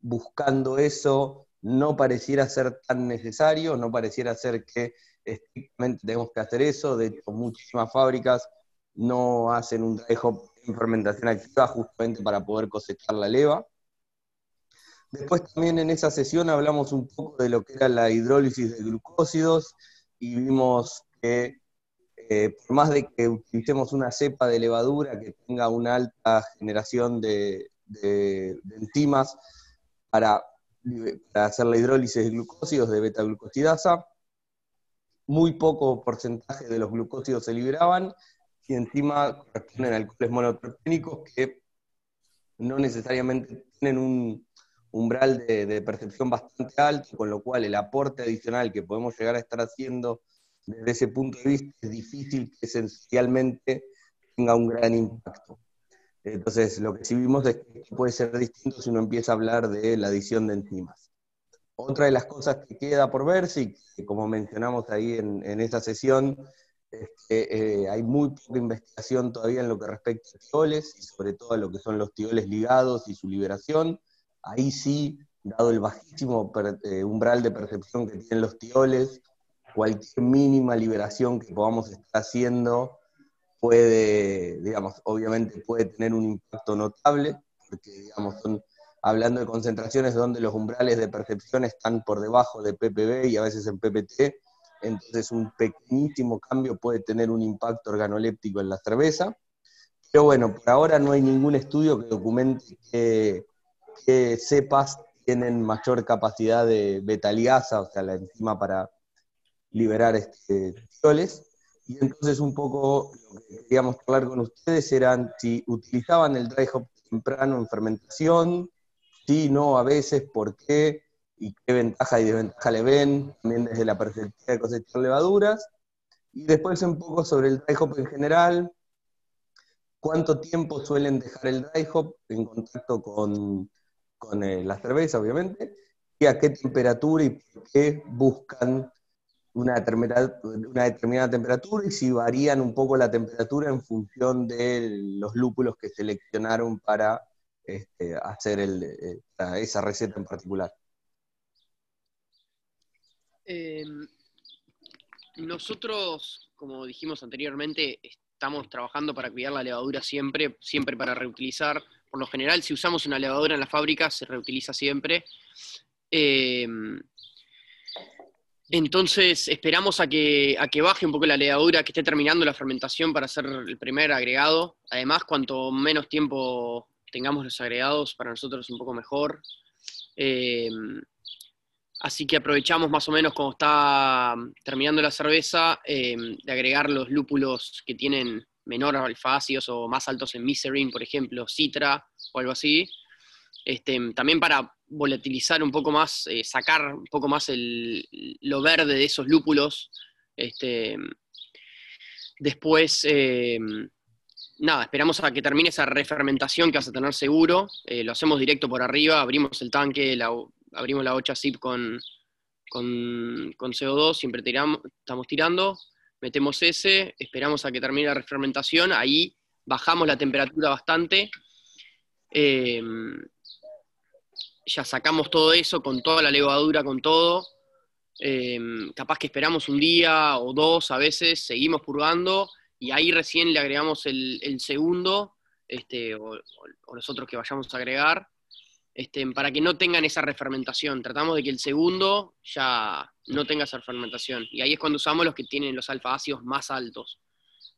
buscando eso, no pareciera ser tan necesario, no pareciera ser que estrictamente tenemos que hacer eso. De hecho, muchísimas fábricas no hacen un dry hop en fermentación activa justamente para poder cosechar la leva. Después también en esa sesión hablamos un poco de lo que era la hidrólisis de glucósidos y vimos que eh, por más de que utilicemos una cepa de levadura que tenga una alta generación de, enzimas, para, hacer la hidrólisis de glucósidos de beta-glucosidasa. Muy poco porcentaje de los glucósidos se liberaban y encima corresponden a alcoholes monoterpénicos que no necesariamente tienen un umbral de, percepción bastante alto, con lo cual el aporte adicional que podemos llegar a estar haciendo desde ese punto de vista es difícil que esencialmente tenga un gran impacto. Entonces, lo que sí vimos es que puede ser distinto si uno empieza a hablar de la adición de enzimas. Otra de las cosas que queda por verse, y como mencionamos ahí en, en esta sesión, es que eh, hay muy poca investigación todavía en lo que respecta a tioles, y sobre todo a lo que son los tioles ligados y su liberación. Ahí sí, dado el bajísimo eh, umbral de percepción que tienen los tioles, cualquier mínima liberación que podamos estar haciendo puede, digamos, obviamente puede tener un impacto notable, porque, digamos, son hablando de concentraciones donde los umbrales de percepción están por debajo de ppb y a veces en PPT, entonces un pequeñísimo cambio puede tener un impacto organoléptico en la cerveza. Pero bueno, por ahora no hay ningún estudio que documente que, cepas tienen mayor capacidad de betaliasa, o sea, la enzima para liberar este, tioles. Y entonces un poco lo que queríamos hablar con ustedes eran si utilizaban el dry hop temprano en fermentación, si no, a veces, por qué, y qué ventaja y desventaja le ven, también desde la perspectiva de cosechar levaduras. Y después un poco sobre el dry hop en general, cuánto tiempo suelen dejar el dry hop en contacto con, con eh, la cerveza, obviamente, y a qué temperatura y por qué buscan una determinada, una determinada temperatura y si varían un poco la temperatura en función de los lúpulos que seleccionaron para este, hacer el, eh, esa receta en particular. Em, nosotros, como dijimos anteriormente, estamos trabajando para cuidar la levadura siempre, siempre para reutilizar. Por lo general, si usamos una levadura en la fábrica, se reutiliza siempre. Em, entonces esperamos a que, a que baje un poco la levadura, que esté terminando la fermentación para hacer el primer agregado. Además, cuanto menos tiempo tengamos los agregados, para nosotros es un poco mejor. Em, Así que aprovechamos más o menos cuando está terminando la cerveza eh, de agregar los lúpulos que tienen menor alfa-ácidos o más altos en miserin, por ejemplo, citra o algo así. Este, también para volatilizar un poco más, eh, sacar un poco más lo verde de esos lúpulos. Este, después, eh, nada, esperamos a que termine esa refermentación que vas a tener seguro. lo hacemos directo por arriba, abrimos el tanque, abrimos la 8 zip con, con, CO2, siempre tiramos, estamos tirando, metemos ese, esperamos a que termine la refermentación, ahí bajamos la temperatura bastante, ya sacamos todo eso con toda la levadura, con todo, em, capaz que esperamos un día o dos a veces, seguimos purgando y ahí recién le agregamos el, segundo, este, o, o, los otros que vayamos a agregar, este, para que no tengan esa refermentación. Tratamos de que el segundo ya no tenga esa refermentación. Y ahí es cuando usamos los que tienen los alfa ácidos más altos.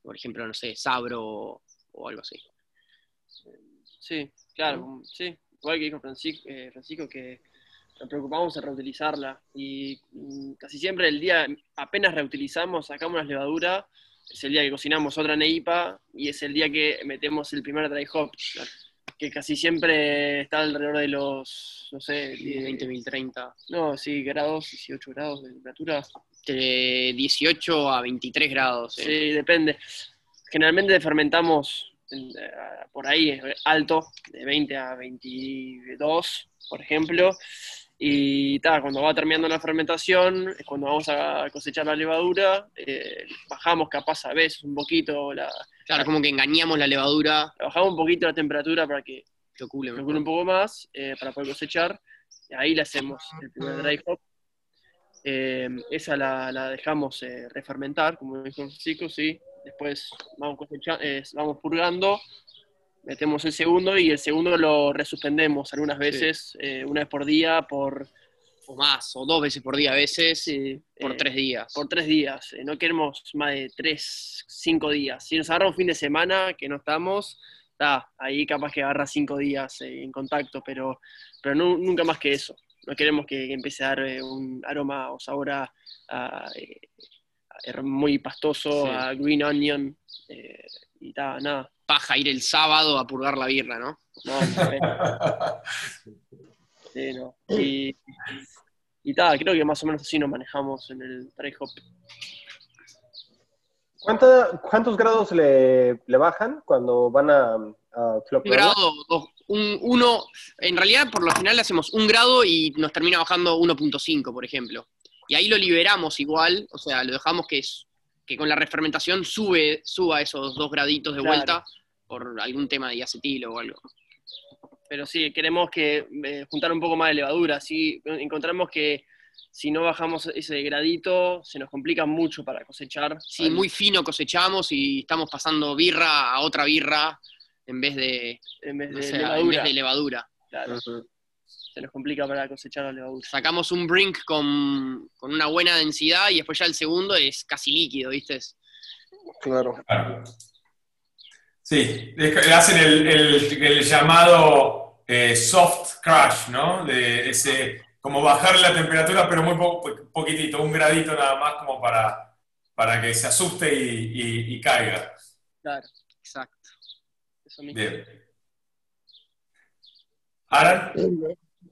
Por ejemplo, no sé, Sabro o, algo así. Sí, claro, sí. Igual que dijo Francisco, eh, Francisco que nos preocupamos de reutilizarla. Y mm, casi siempre el día, apenas reutilizamos, sacamos la levadura, es el día que cocinamos otra neipa y es el día que metemos el primer dry hop que casi siempre está alrededor de los, no sé, 20.000, 30. No, sí, grados, 18 grados de temperatura. De 18 a 23 grados. Eh. Sí, depende. Generalmente fermentamos eh, por ahí, alto, de 20 a 22, por ejemplo. Y ta, cuando va terminando la fermentación, es cuando vamos a cosechar la levadura, eh, bajamos capaz a veces un poquito la... Claro, como que engañamos la levadura. Bajamos un poquito la temperatura para que lo cule, un poco más, eh, para poder cosechar. Y ahí le hacemos el primer dry hop. Eh, esa la, dejamos refermentar, como dijo Francisco, sí. Después vamos, vamos purgando metemos el segundo y el segundo lo resuspendemos algunas veces, eh, una vez por día, por... O más, o dos veces por día a veces, por eh, tres días. Por tres días, eh, no queremos más de tres, cinco días. Si nos agarra un fin de semana que no estamos, está, ahí capaz que agarra cinco días eh, en contacto, pero, pero no- nunca más que eso. No queremos que, que empiece a dar eh, un aroma o sabor a, a, eh, a- muy pastoso, Sí. a green onion, eh, y ta, nada. Paja ir el sábado a purgar la birra, ¿no? No, sí, no. Y, y ta, creo que más o menos así nos manejamos en el dry hop. ¿Cuánta- ¿Cuántos grados le, le bajan cuando van a, a Un grado, dos, un, uno, en realidad por lo general le hacemos un grado y nos termina bajando 1.5, por ejemplo. Y ahí lo liberamos igual, o sea, lo dejamos que, es, que con la refermentación sube, suba esos dos graditos de Claro. vuelta por algún tema de diacetilo o algo. Pero sí, queremos que eh, juntar un poco más de levadura. Sí, encontramos que si no bajamos ese gradito, se nos complica mucho para cosechar. Sí, muy fino cosechamos y estamos pasando birra a otra birra en vez de, en vez no de levadura. vez de levadura. Claro, se nos complica para cosechar la levadura. Sacamos un brink con, con una buena densidad y después ya el segundo es casi líquido, ¿viste? Claro. Claro. Sí, hacen el, el- el llamado eh, soft crash, ¿no? De ese, como bajar la temperatura, pero muy po- poquitito, un gradito nada más como para, para que se asuste y, y- y caiga. Claro, Exacto. eso mismo. Bien. Aran,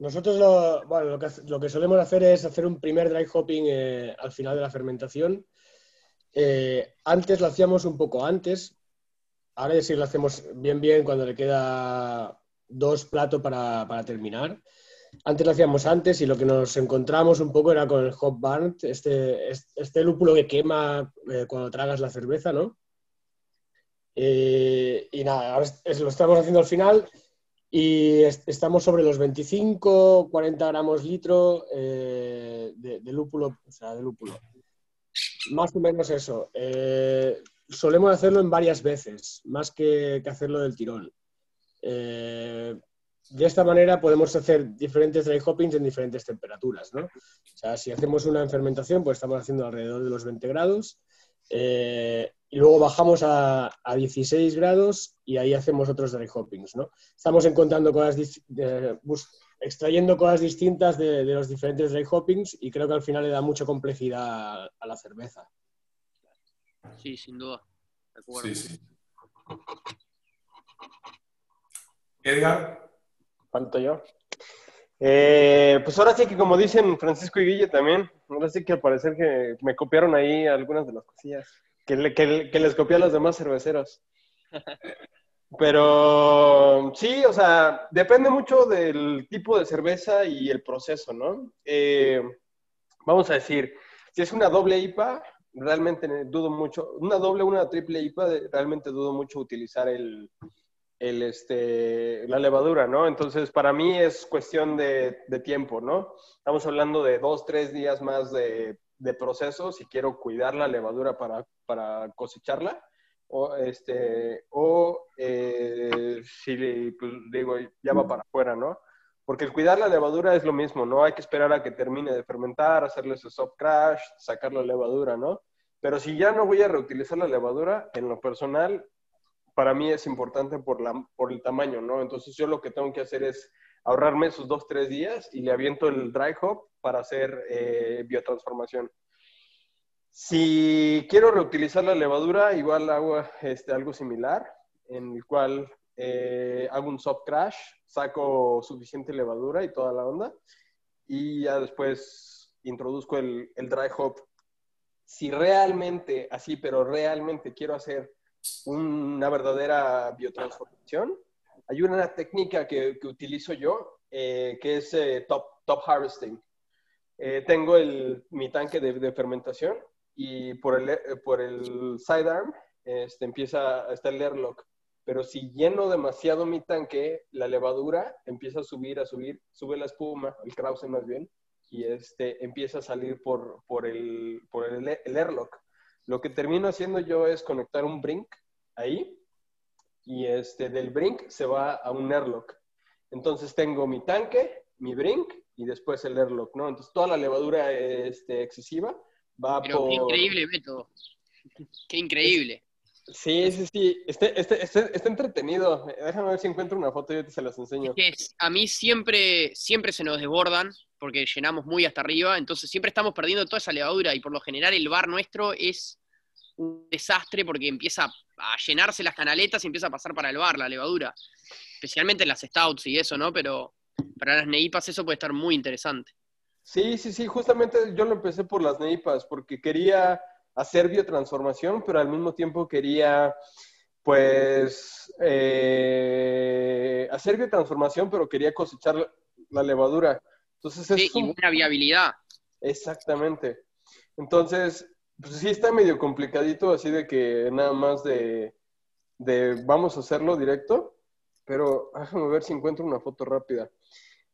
Nosotros lo, bueno, lo, que, lo que solemos hacer es hacer un primer dry hopping eh, al final de la fermentación. Eh, antes lo hacíamos un poco antes, ahora sí lo hacemos bien bien cuando le queda dos platos para, para terminar. Antes lo hacíamos antes y lo que nos encontramos un poco era con el hop burnt, este, este lúpulo que quema eh, cuando tragas la cerveza, ¿no? Eh, y nada, ahora es- lo estamos haciendo al final y est- estamos sobre los 25, 40 gramos litro eh, de, lúpulo, o sea, de lúpulo. Más o menos eso. Eh, solemos hacerlo en varias veces, más que, que hacerlo del tirón. Eh, de esta manera podemos hacer diferentes dry hoppings en diferentes temperaturas, ¿no? O sea, si hacemos una en fermentación, pues estamos haciendo alrededor de los 20 grados. Y luego bajamos a, a 16 grados y ahí hacemos otros dry hoppings, ¿no? Estamos encontrando cosas, extrayendo cosas distintas de, de los diferentes dry hoppings y creo que al final le da mucha complejidad a la cerveza. Sí, sin duda. De acuerdo. sí, sí. Edgar, ¿Falto yo? Eh, pues ahora sí que como dicen Francisco y Guille también, ahora sí que al parecer que me copiaron ahí algunas de las cosillas, que, le- que- que les copié a los demás cerveceros. Pero sí, o sea, depende mucho del tipo de cerveza y el proceso, ¿no? Eh, vamos a decir, si es una doble IPA, realmente dudo mucho, una doble, una triple IPA, realmente dudo mucho utilizar el, el, este, la levadura, ¿no? Entonces, para mí es cuestión de tiempo, ¿no? Estamos hablando de dos, tres días más de, de proceso si quiero cuidar la levadura para, para cosecharla. O, este, o eh, si, pues, digo, ya va para afuera, ¿no? Porque el cuidar la levadura es lo mismo, ¿no? Hay que esperar a que termine de fermentar, hacerle su soft crash, sacar la levadura, ¿no? Pero si ya no voy a reutilizar la levadura, en lo personal, para mí es importante por, la, por el tamaño, ¿no? Entonces yo lo que tengo que hacer es ahorrarme esos dos, tres días y le aviento el dry hop para hacer eh, biotransformación. Si quiero reutilizar la levadura, igual hago este, algo similar, en el cual eh, hago un soft crash, saco suficiente levadura y toda la onda, y ya después introduzco el dry hop. Si realmente, así, pero realmente quiero hacer una verdadera biotransformación, hay una técnica que, que utilizo yo, eh, que es eh, top, top harvesting. Eh, tengo el, mi tanque de, de fermentación y por el, eh, por el sidearm este, empieza, está el airlock. Pero si lleno demasiado mi tanque, la levadura empieza a subir, a subir, sube la espuma, el krause más bien, y este, empieza a salir por, por, el, por el, el airlock. Lo que termino haciendo yo es conectar un brink ahí y este, del brink se va a un airlock. Entonces tengo mi tanque, mi brink y después el airlock, ¿no? Entonces toda la levadura este, excesiva va Pero por... qué increíble método. Qué increíble. Sí, sí, sí. Este, este, este, está entretenido. Déjame ver si encuentro una foto y yo te se las enseño. a mí siempre, siempre se nos desbordan porque llenamos muy hasta arriba, entonces siempre estamos perdiendo toda esa levadura y por lo general el bar nuestro es un desastre porque empieza a llenarse las canaletas y empieza a pasar para el bar la levadura, especialmente en las stouts y eso, ¿no? Pero para las neipas eso puede estar muy interesante. Sí, sí, sí, justamente yo lo empecé por las neipas porque quería hacer biotransformación, pero al mismo tiempo quería, pues, eh, hacer biotransformación, pero quería cosechar la levadura. Entonces es sí, y una viabilidad. Exactamente. Entonces, pues sí está medio complicadito, así de que nada más de, vamos a hacerlo directo, pero déjame ver si encuentro una foto rápida.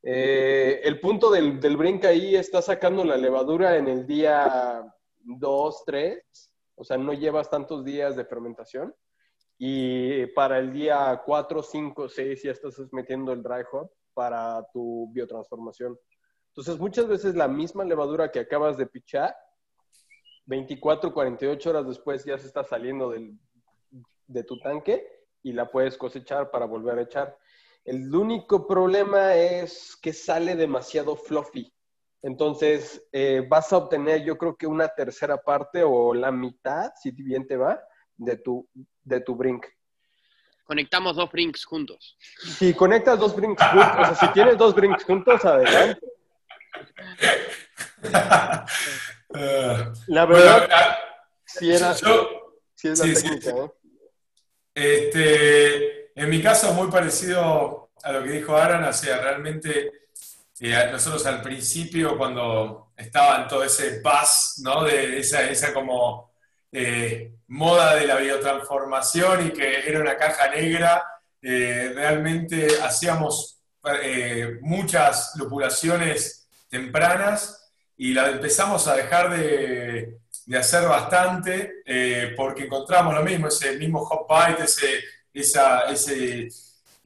Eh, el punto del, del brinca ahí está sacando la levadura en el día dos, tres, o sea, no llevas tantos días de fermentación. Y para el día 4, 5, 6 ya estás metiendo el dry hop para tu biotransformación. Entonces, muchas veces la misma levadura que acabas de pichar, 24, 48 horas después ya se está saliendo del, de tu tanque y la puedes cosechar para volver a echar. El único problema es que sale demasiado fluffy. Entonces, eh, vas a obtener, yo creo que una tercera parte o la mitad, si bien te va, de tu, de tu brink. Conectamos dos brinks juntos. Si conectas dos brinks juntos, o sea, si tienes dos brinks juntos, adelante. la verdad, ah, si era, si es la técnica, ¿eh? Este, en mi caso, muy parecido a lo que dijo Aaron, o sea, realmente nosotros al principio, cuando estaba en todo ese paz, ¿no? De esa, esa como eh, moda de la biotransformación y que era una caja negra, eh, realmente hacíamos eh, muchas lupulaciones tempranas y la empezamos a dejar de, de hacer bastante porque encontramos lo mismo, ese mismo hot bite, ese, ese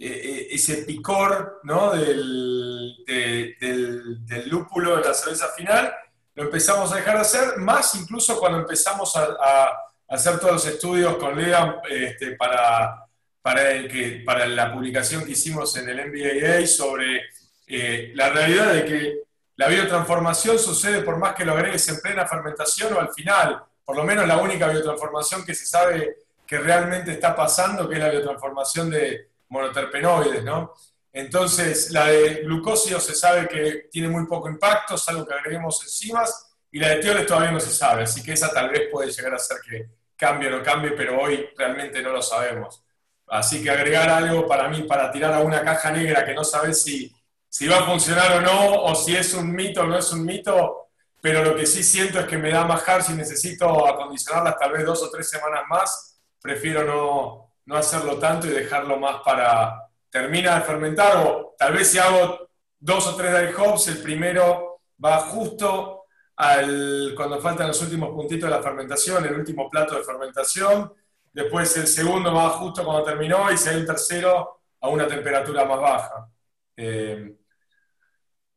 eh, ese picor ¿no? del, del, lúpulo de la cerveza final, lo empezamos a dejar de hacer, más incluso cuando empezamos a, hacer todos los estudios con Lea este, para, para, el que, para la publicación que hicimos en el MBAA sobre eh, la realidad de que la biotransformación sucede por más que lo agregues en plena fermentación o al final, por lo menos la única biotransformación que se sabe que realmente está pasando, que es la biotransformación de, monoterpenoides, ¿no? Entonces, la de glucósido se sabe que tiene muy poco impacto, salvo que agreguemos enzimas, y la de tioles todavía no se sabe, así que esa tal vez puede llegar a ser que cambie o no cambie, pero hoy realmente no lo sabemos. Así que agregar algo para mí, para tirar a una caja negra que no sabes si, si va a funcionar o no, o si es un mito o no es un mito, pero lo que sí siento es que me da más hard si necesito acondicionarlas tal vez dos o tres semanas más, prefiero no, no hacerlo tanto y dejarlo más para terminar de fermentar o tal vez si hago dos o tres dry hops, el primero va justo al, cuando faltan los últimos puntitos de la fermentación, el último plato de fermentación, después el segundo va justo cuando terminó y si hay un tercero a una temperatura más baja. Eh,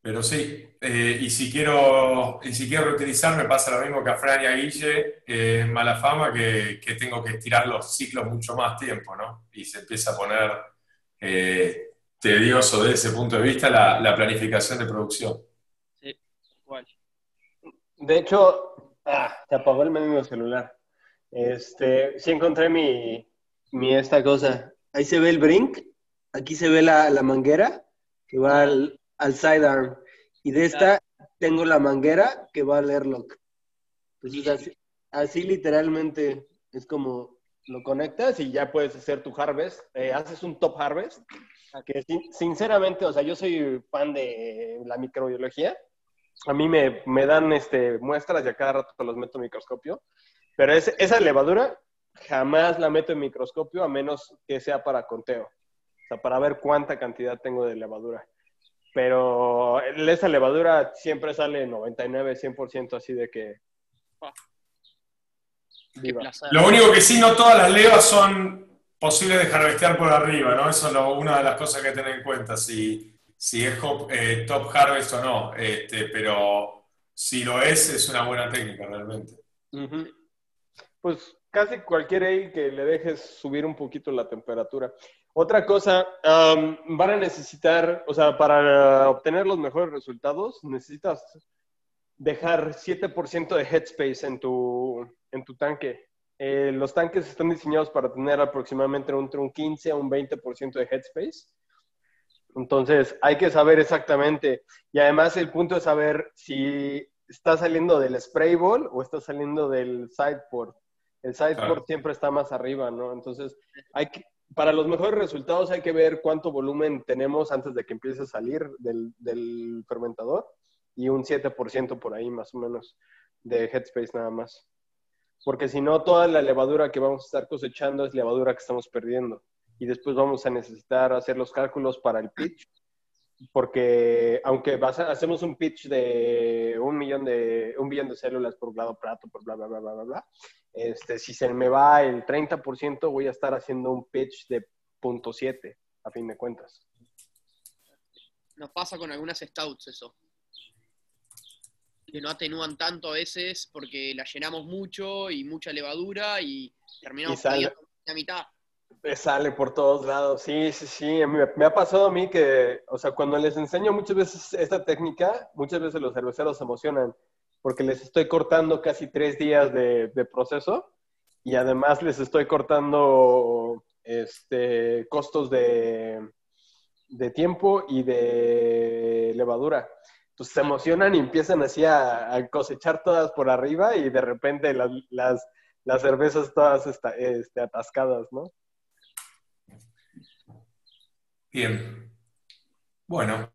pero sí, eh, y, si quiero, y si quiero reutilizar, me pasa lo mismo que a Fran y a Guille, es mala fama, que, que, tengo que estirar los ciclos mucho más tiempo, ¿no? Y se empieza a poner eh, tedioso desde ese punto de vista la, la planificación de producción. Sí, igual. De hecho, ah, se apagó el menú celular. Este, sí encontré mi, mi esta cosa. Ahí se ve el brink, aquí se ve la, la manguera que va al, al sidearm. Y de esta tengo la manguera que va al airlock. Entonces, así, literalmente es como lo conectas y ya puedes hacer tu harvest. Eh, haces un top harvest. Que sinceramente, o sea, yo soy fan de la microbiología. A mí me, me dan este, muestras y a cada rato los meto en microscopio. Pero esa levadura jamás la meto en microscopio a menos que sea para conteo. O sea, para ver cuánta cantidad tengo de levadura pero esa levadura siempre sale 99, 100% así de que... Lo único que sí, no todas las levas son posibles de harvestear por arriba, ¿no? Eso es una de las cosas que tener en cuenta, si, si es eh, top harvest o no, este, pero si lo es, es una buena técnica realmente. Pues casi cualquier ale que le dejes subir un poquito la temperatura. Otra cosa, um, van a necesitar, o sea, para obtener los mejores resultados, necesitas dejar 7% de headspace en tu, en tu tanque. Eh, los tanques están diseñados para tener aproximadamente entre un 15 a un 20% de headspace. Entonces, hay que saber exactamente. Y además, el punto es saber si está saliendo del spray ball o está saliendo del sideboard. El sideboard siempre está más arriba, ¿no? Entonces, hay que, para los mejores resultados hay que ver cuánto volumen tenemos antes de que empiece a salir del, fermentador y un 7% por ahí más o menos de headspace nada más. Porque si no, toda la levadura que vamos a estar cosechando es levadura que estamos perdiendo. Y después vamos a necesitar hacer los cálculos para el pitch. Porque aunque hacemos un pitch de un millón de, células por lado plato, por bla, bla, bla, bla, bla, este, si se me va el 30%, voy a estar haciendo un pitch de 0.7, a fin de cuentas. Nos pasa con algunas stouts eso que no atenúan tanto a veces porque la llenamos mucho y mucha levadura y terminamos Y la mitad. Me sale por todos lados, sí, sí, sí. Me, me ha pasado a mí que, o sea, cuando les enseño muchas veces esta técnica, muchas veces los cerveceros se emocionan porque les estoy cortando casi tres días de, proceso y además les estoy cortando este, costos de, tiempo y de levadura. Entonces se emocionan y empiezan así a, cosechar todas por arriba y de repente las, las, las cervezas todas este, atascadas, ¿no? Bien. Bueno,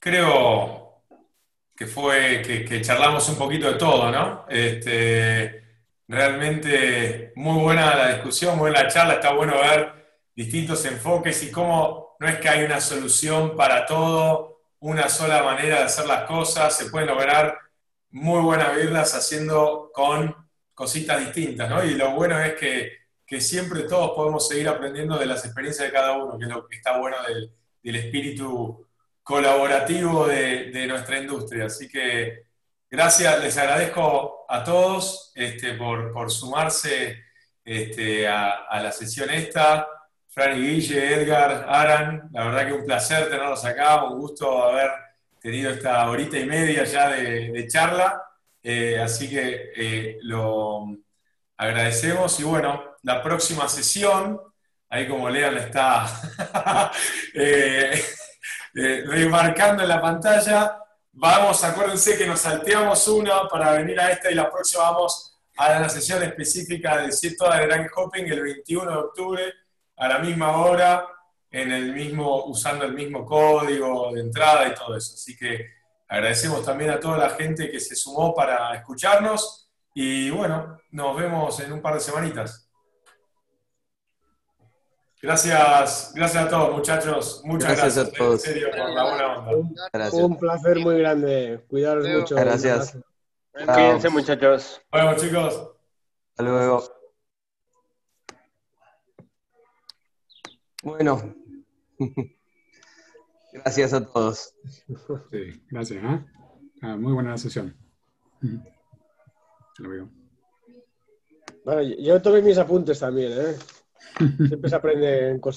creo que fue que, charlamos un poquito de todo, ¿no? Este, realmente muy buena la discusión, muy buena la charla, está bueno ver distintos enfoques y cómo no es que hay una solución para todo, una sola manera de hacer las cosas, se pueden lograr muy buenas birras haciendo con cositas distintas, ¿no? Y lo bueno es que, que siempre todos podemos seguir aprendiendo de las experiencias de cada uno, que es lo que está bueno del, del espíritu colaborativo de, nuestra industria. Así que gracias, les agradezco a todos este, por, sumarse este, a, la sesión esta. Fran y Guille, Edgar, Aran, la verdad que un placer tenerlos acá, un gusto haber tenido esta horita y media ya de, de charla. Eh, así que eh, lo agradecemos y bueno, la próxima sesión, ahí como Lean está eh, eh, remarcando en la pantalla, vamos, acuérdense que nos salteamos una para venir a esta y la próxima vamos a la sesión específica de Cierto de Grand Hopping el 21 de octubre a la misma hora, en el mismo, usando el mismo código de entrada y todo eso. Así que agradecemos también a toda la gente que se sumó para escucharnos y bueno, nos vemos en un par de semanitas. Gracias, gracias a todos muchachos, muchas Gracias gracias, a todos. en serio por la buena onda. Un, Gracias. un placer muy grande. Cuidaros mucho. Gracias. Cuídense, muchachos. Bueno chicos, Hasta luego. Bueno. Gracias a todos. Sí, gracias. ¿ah? Ah, muy buena la sesión. Hasta luego. Bueno, yo tomé mis apuntes también, ¿eh? Siempre se aprenden cosas.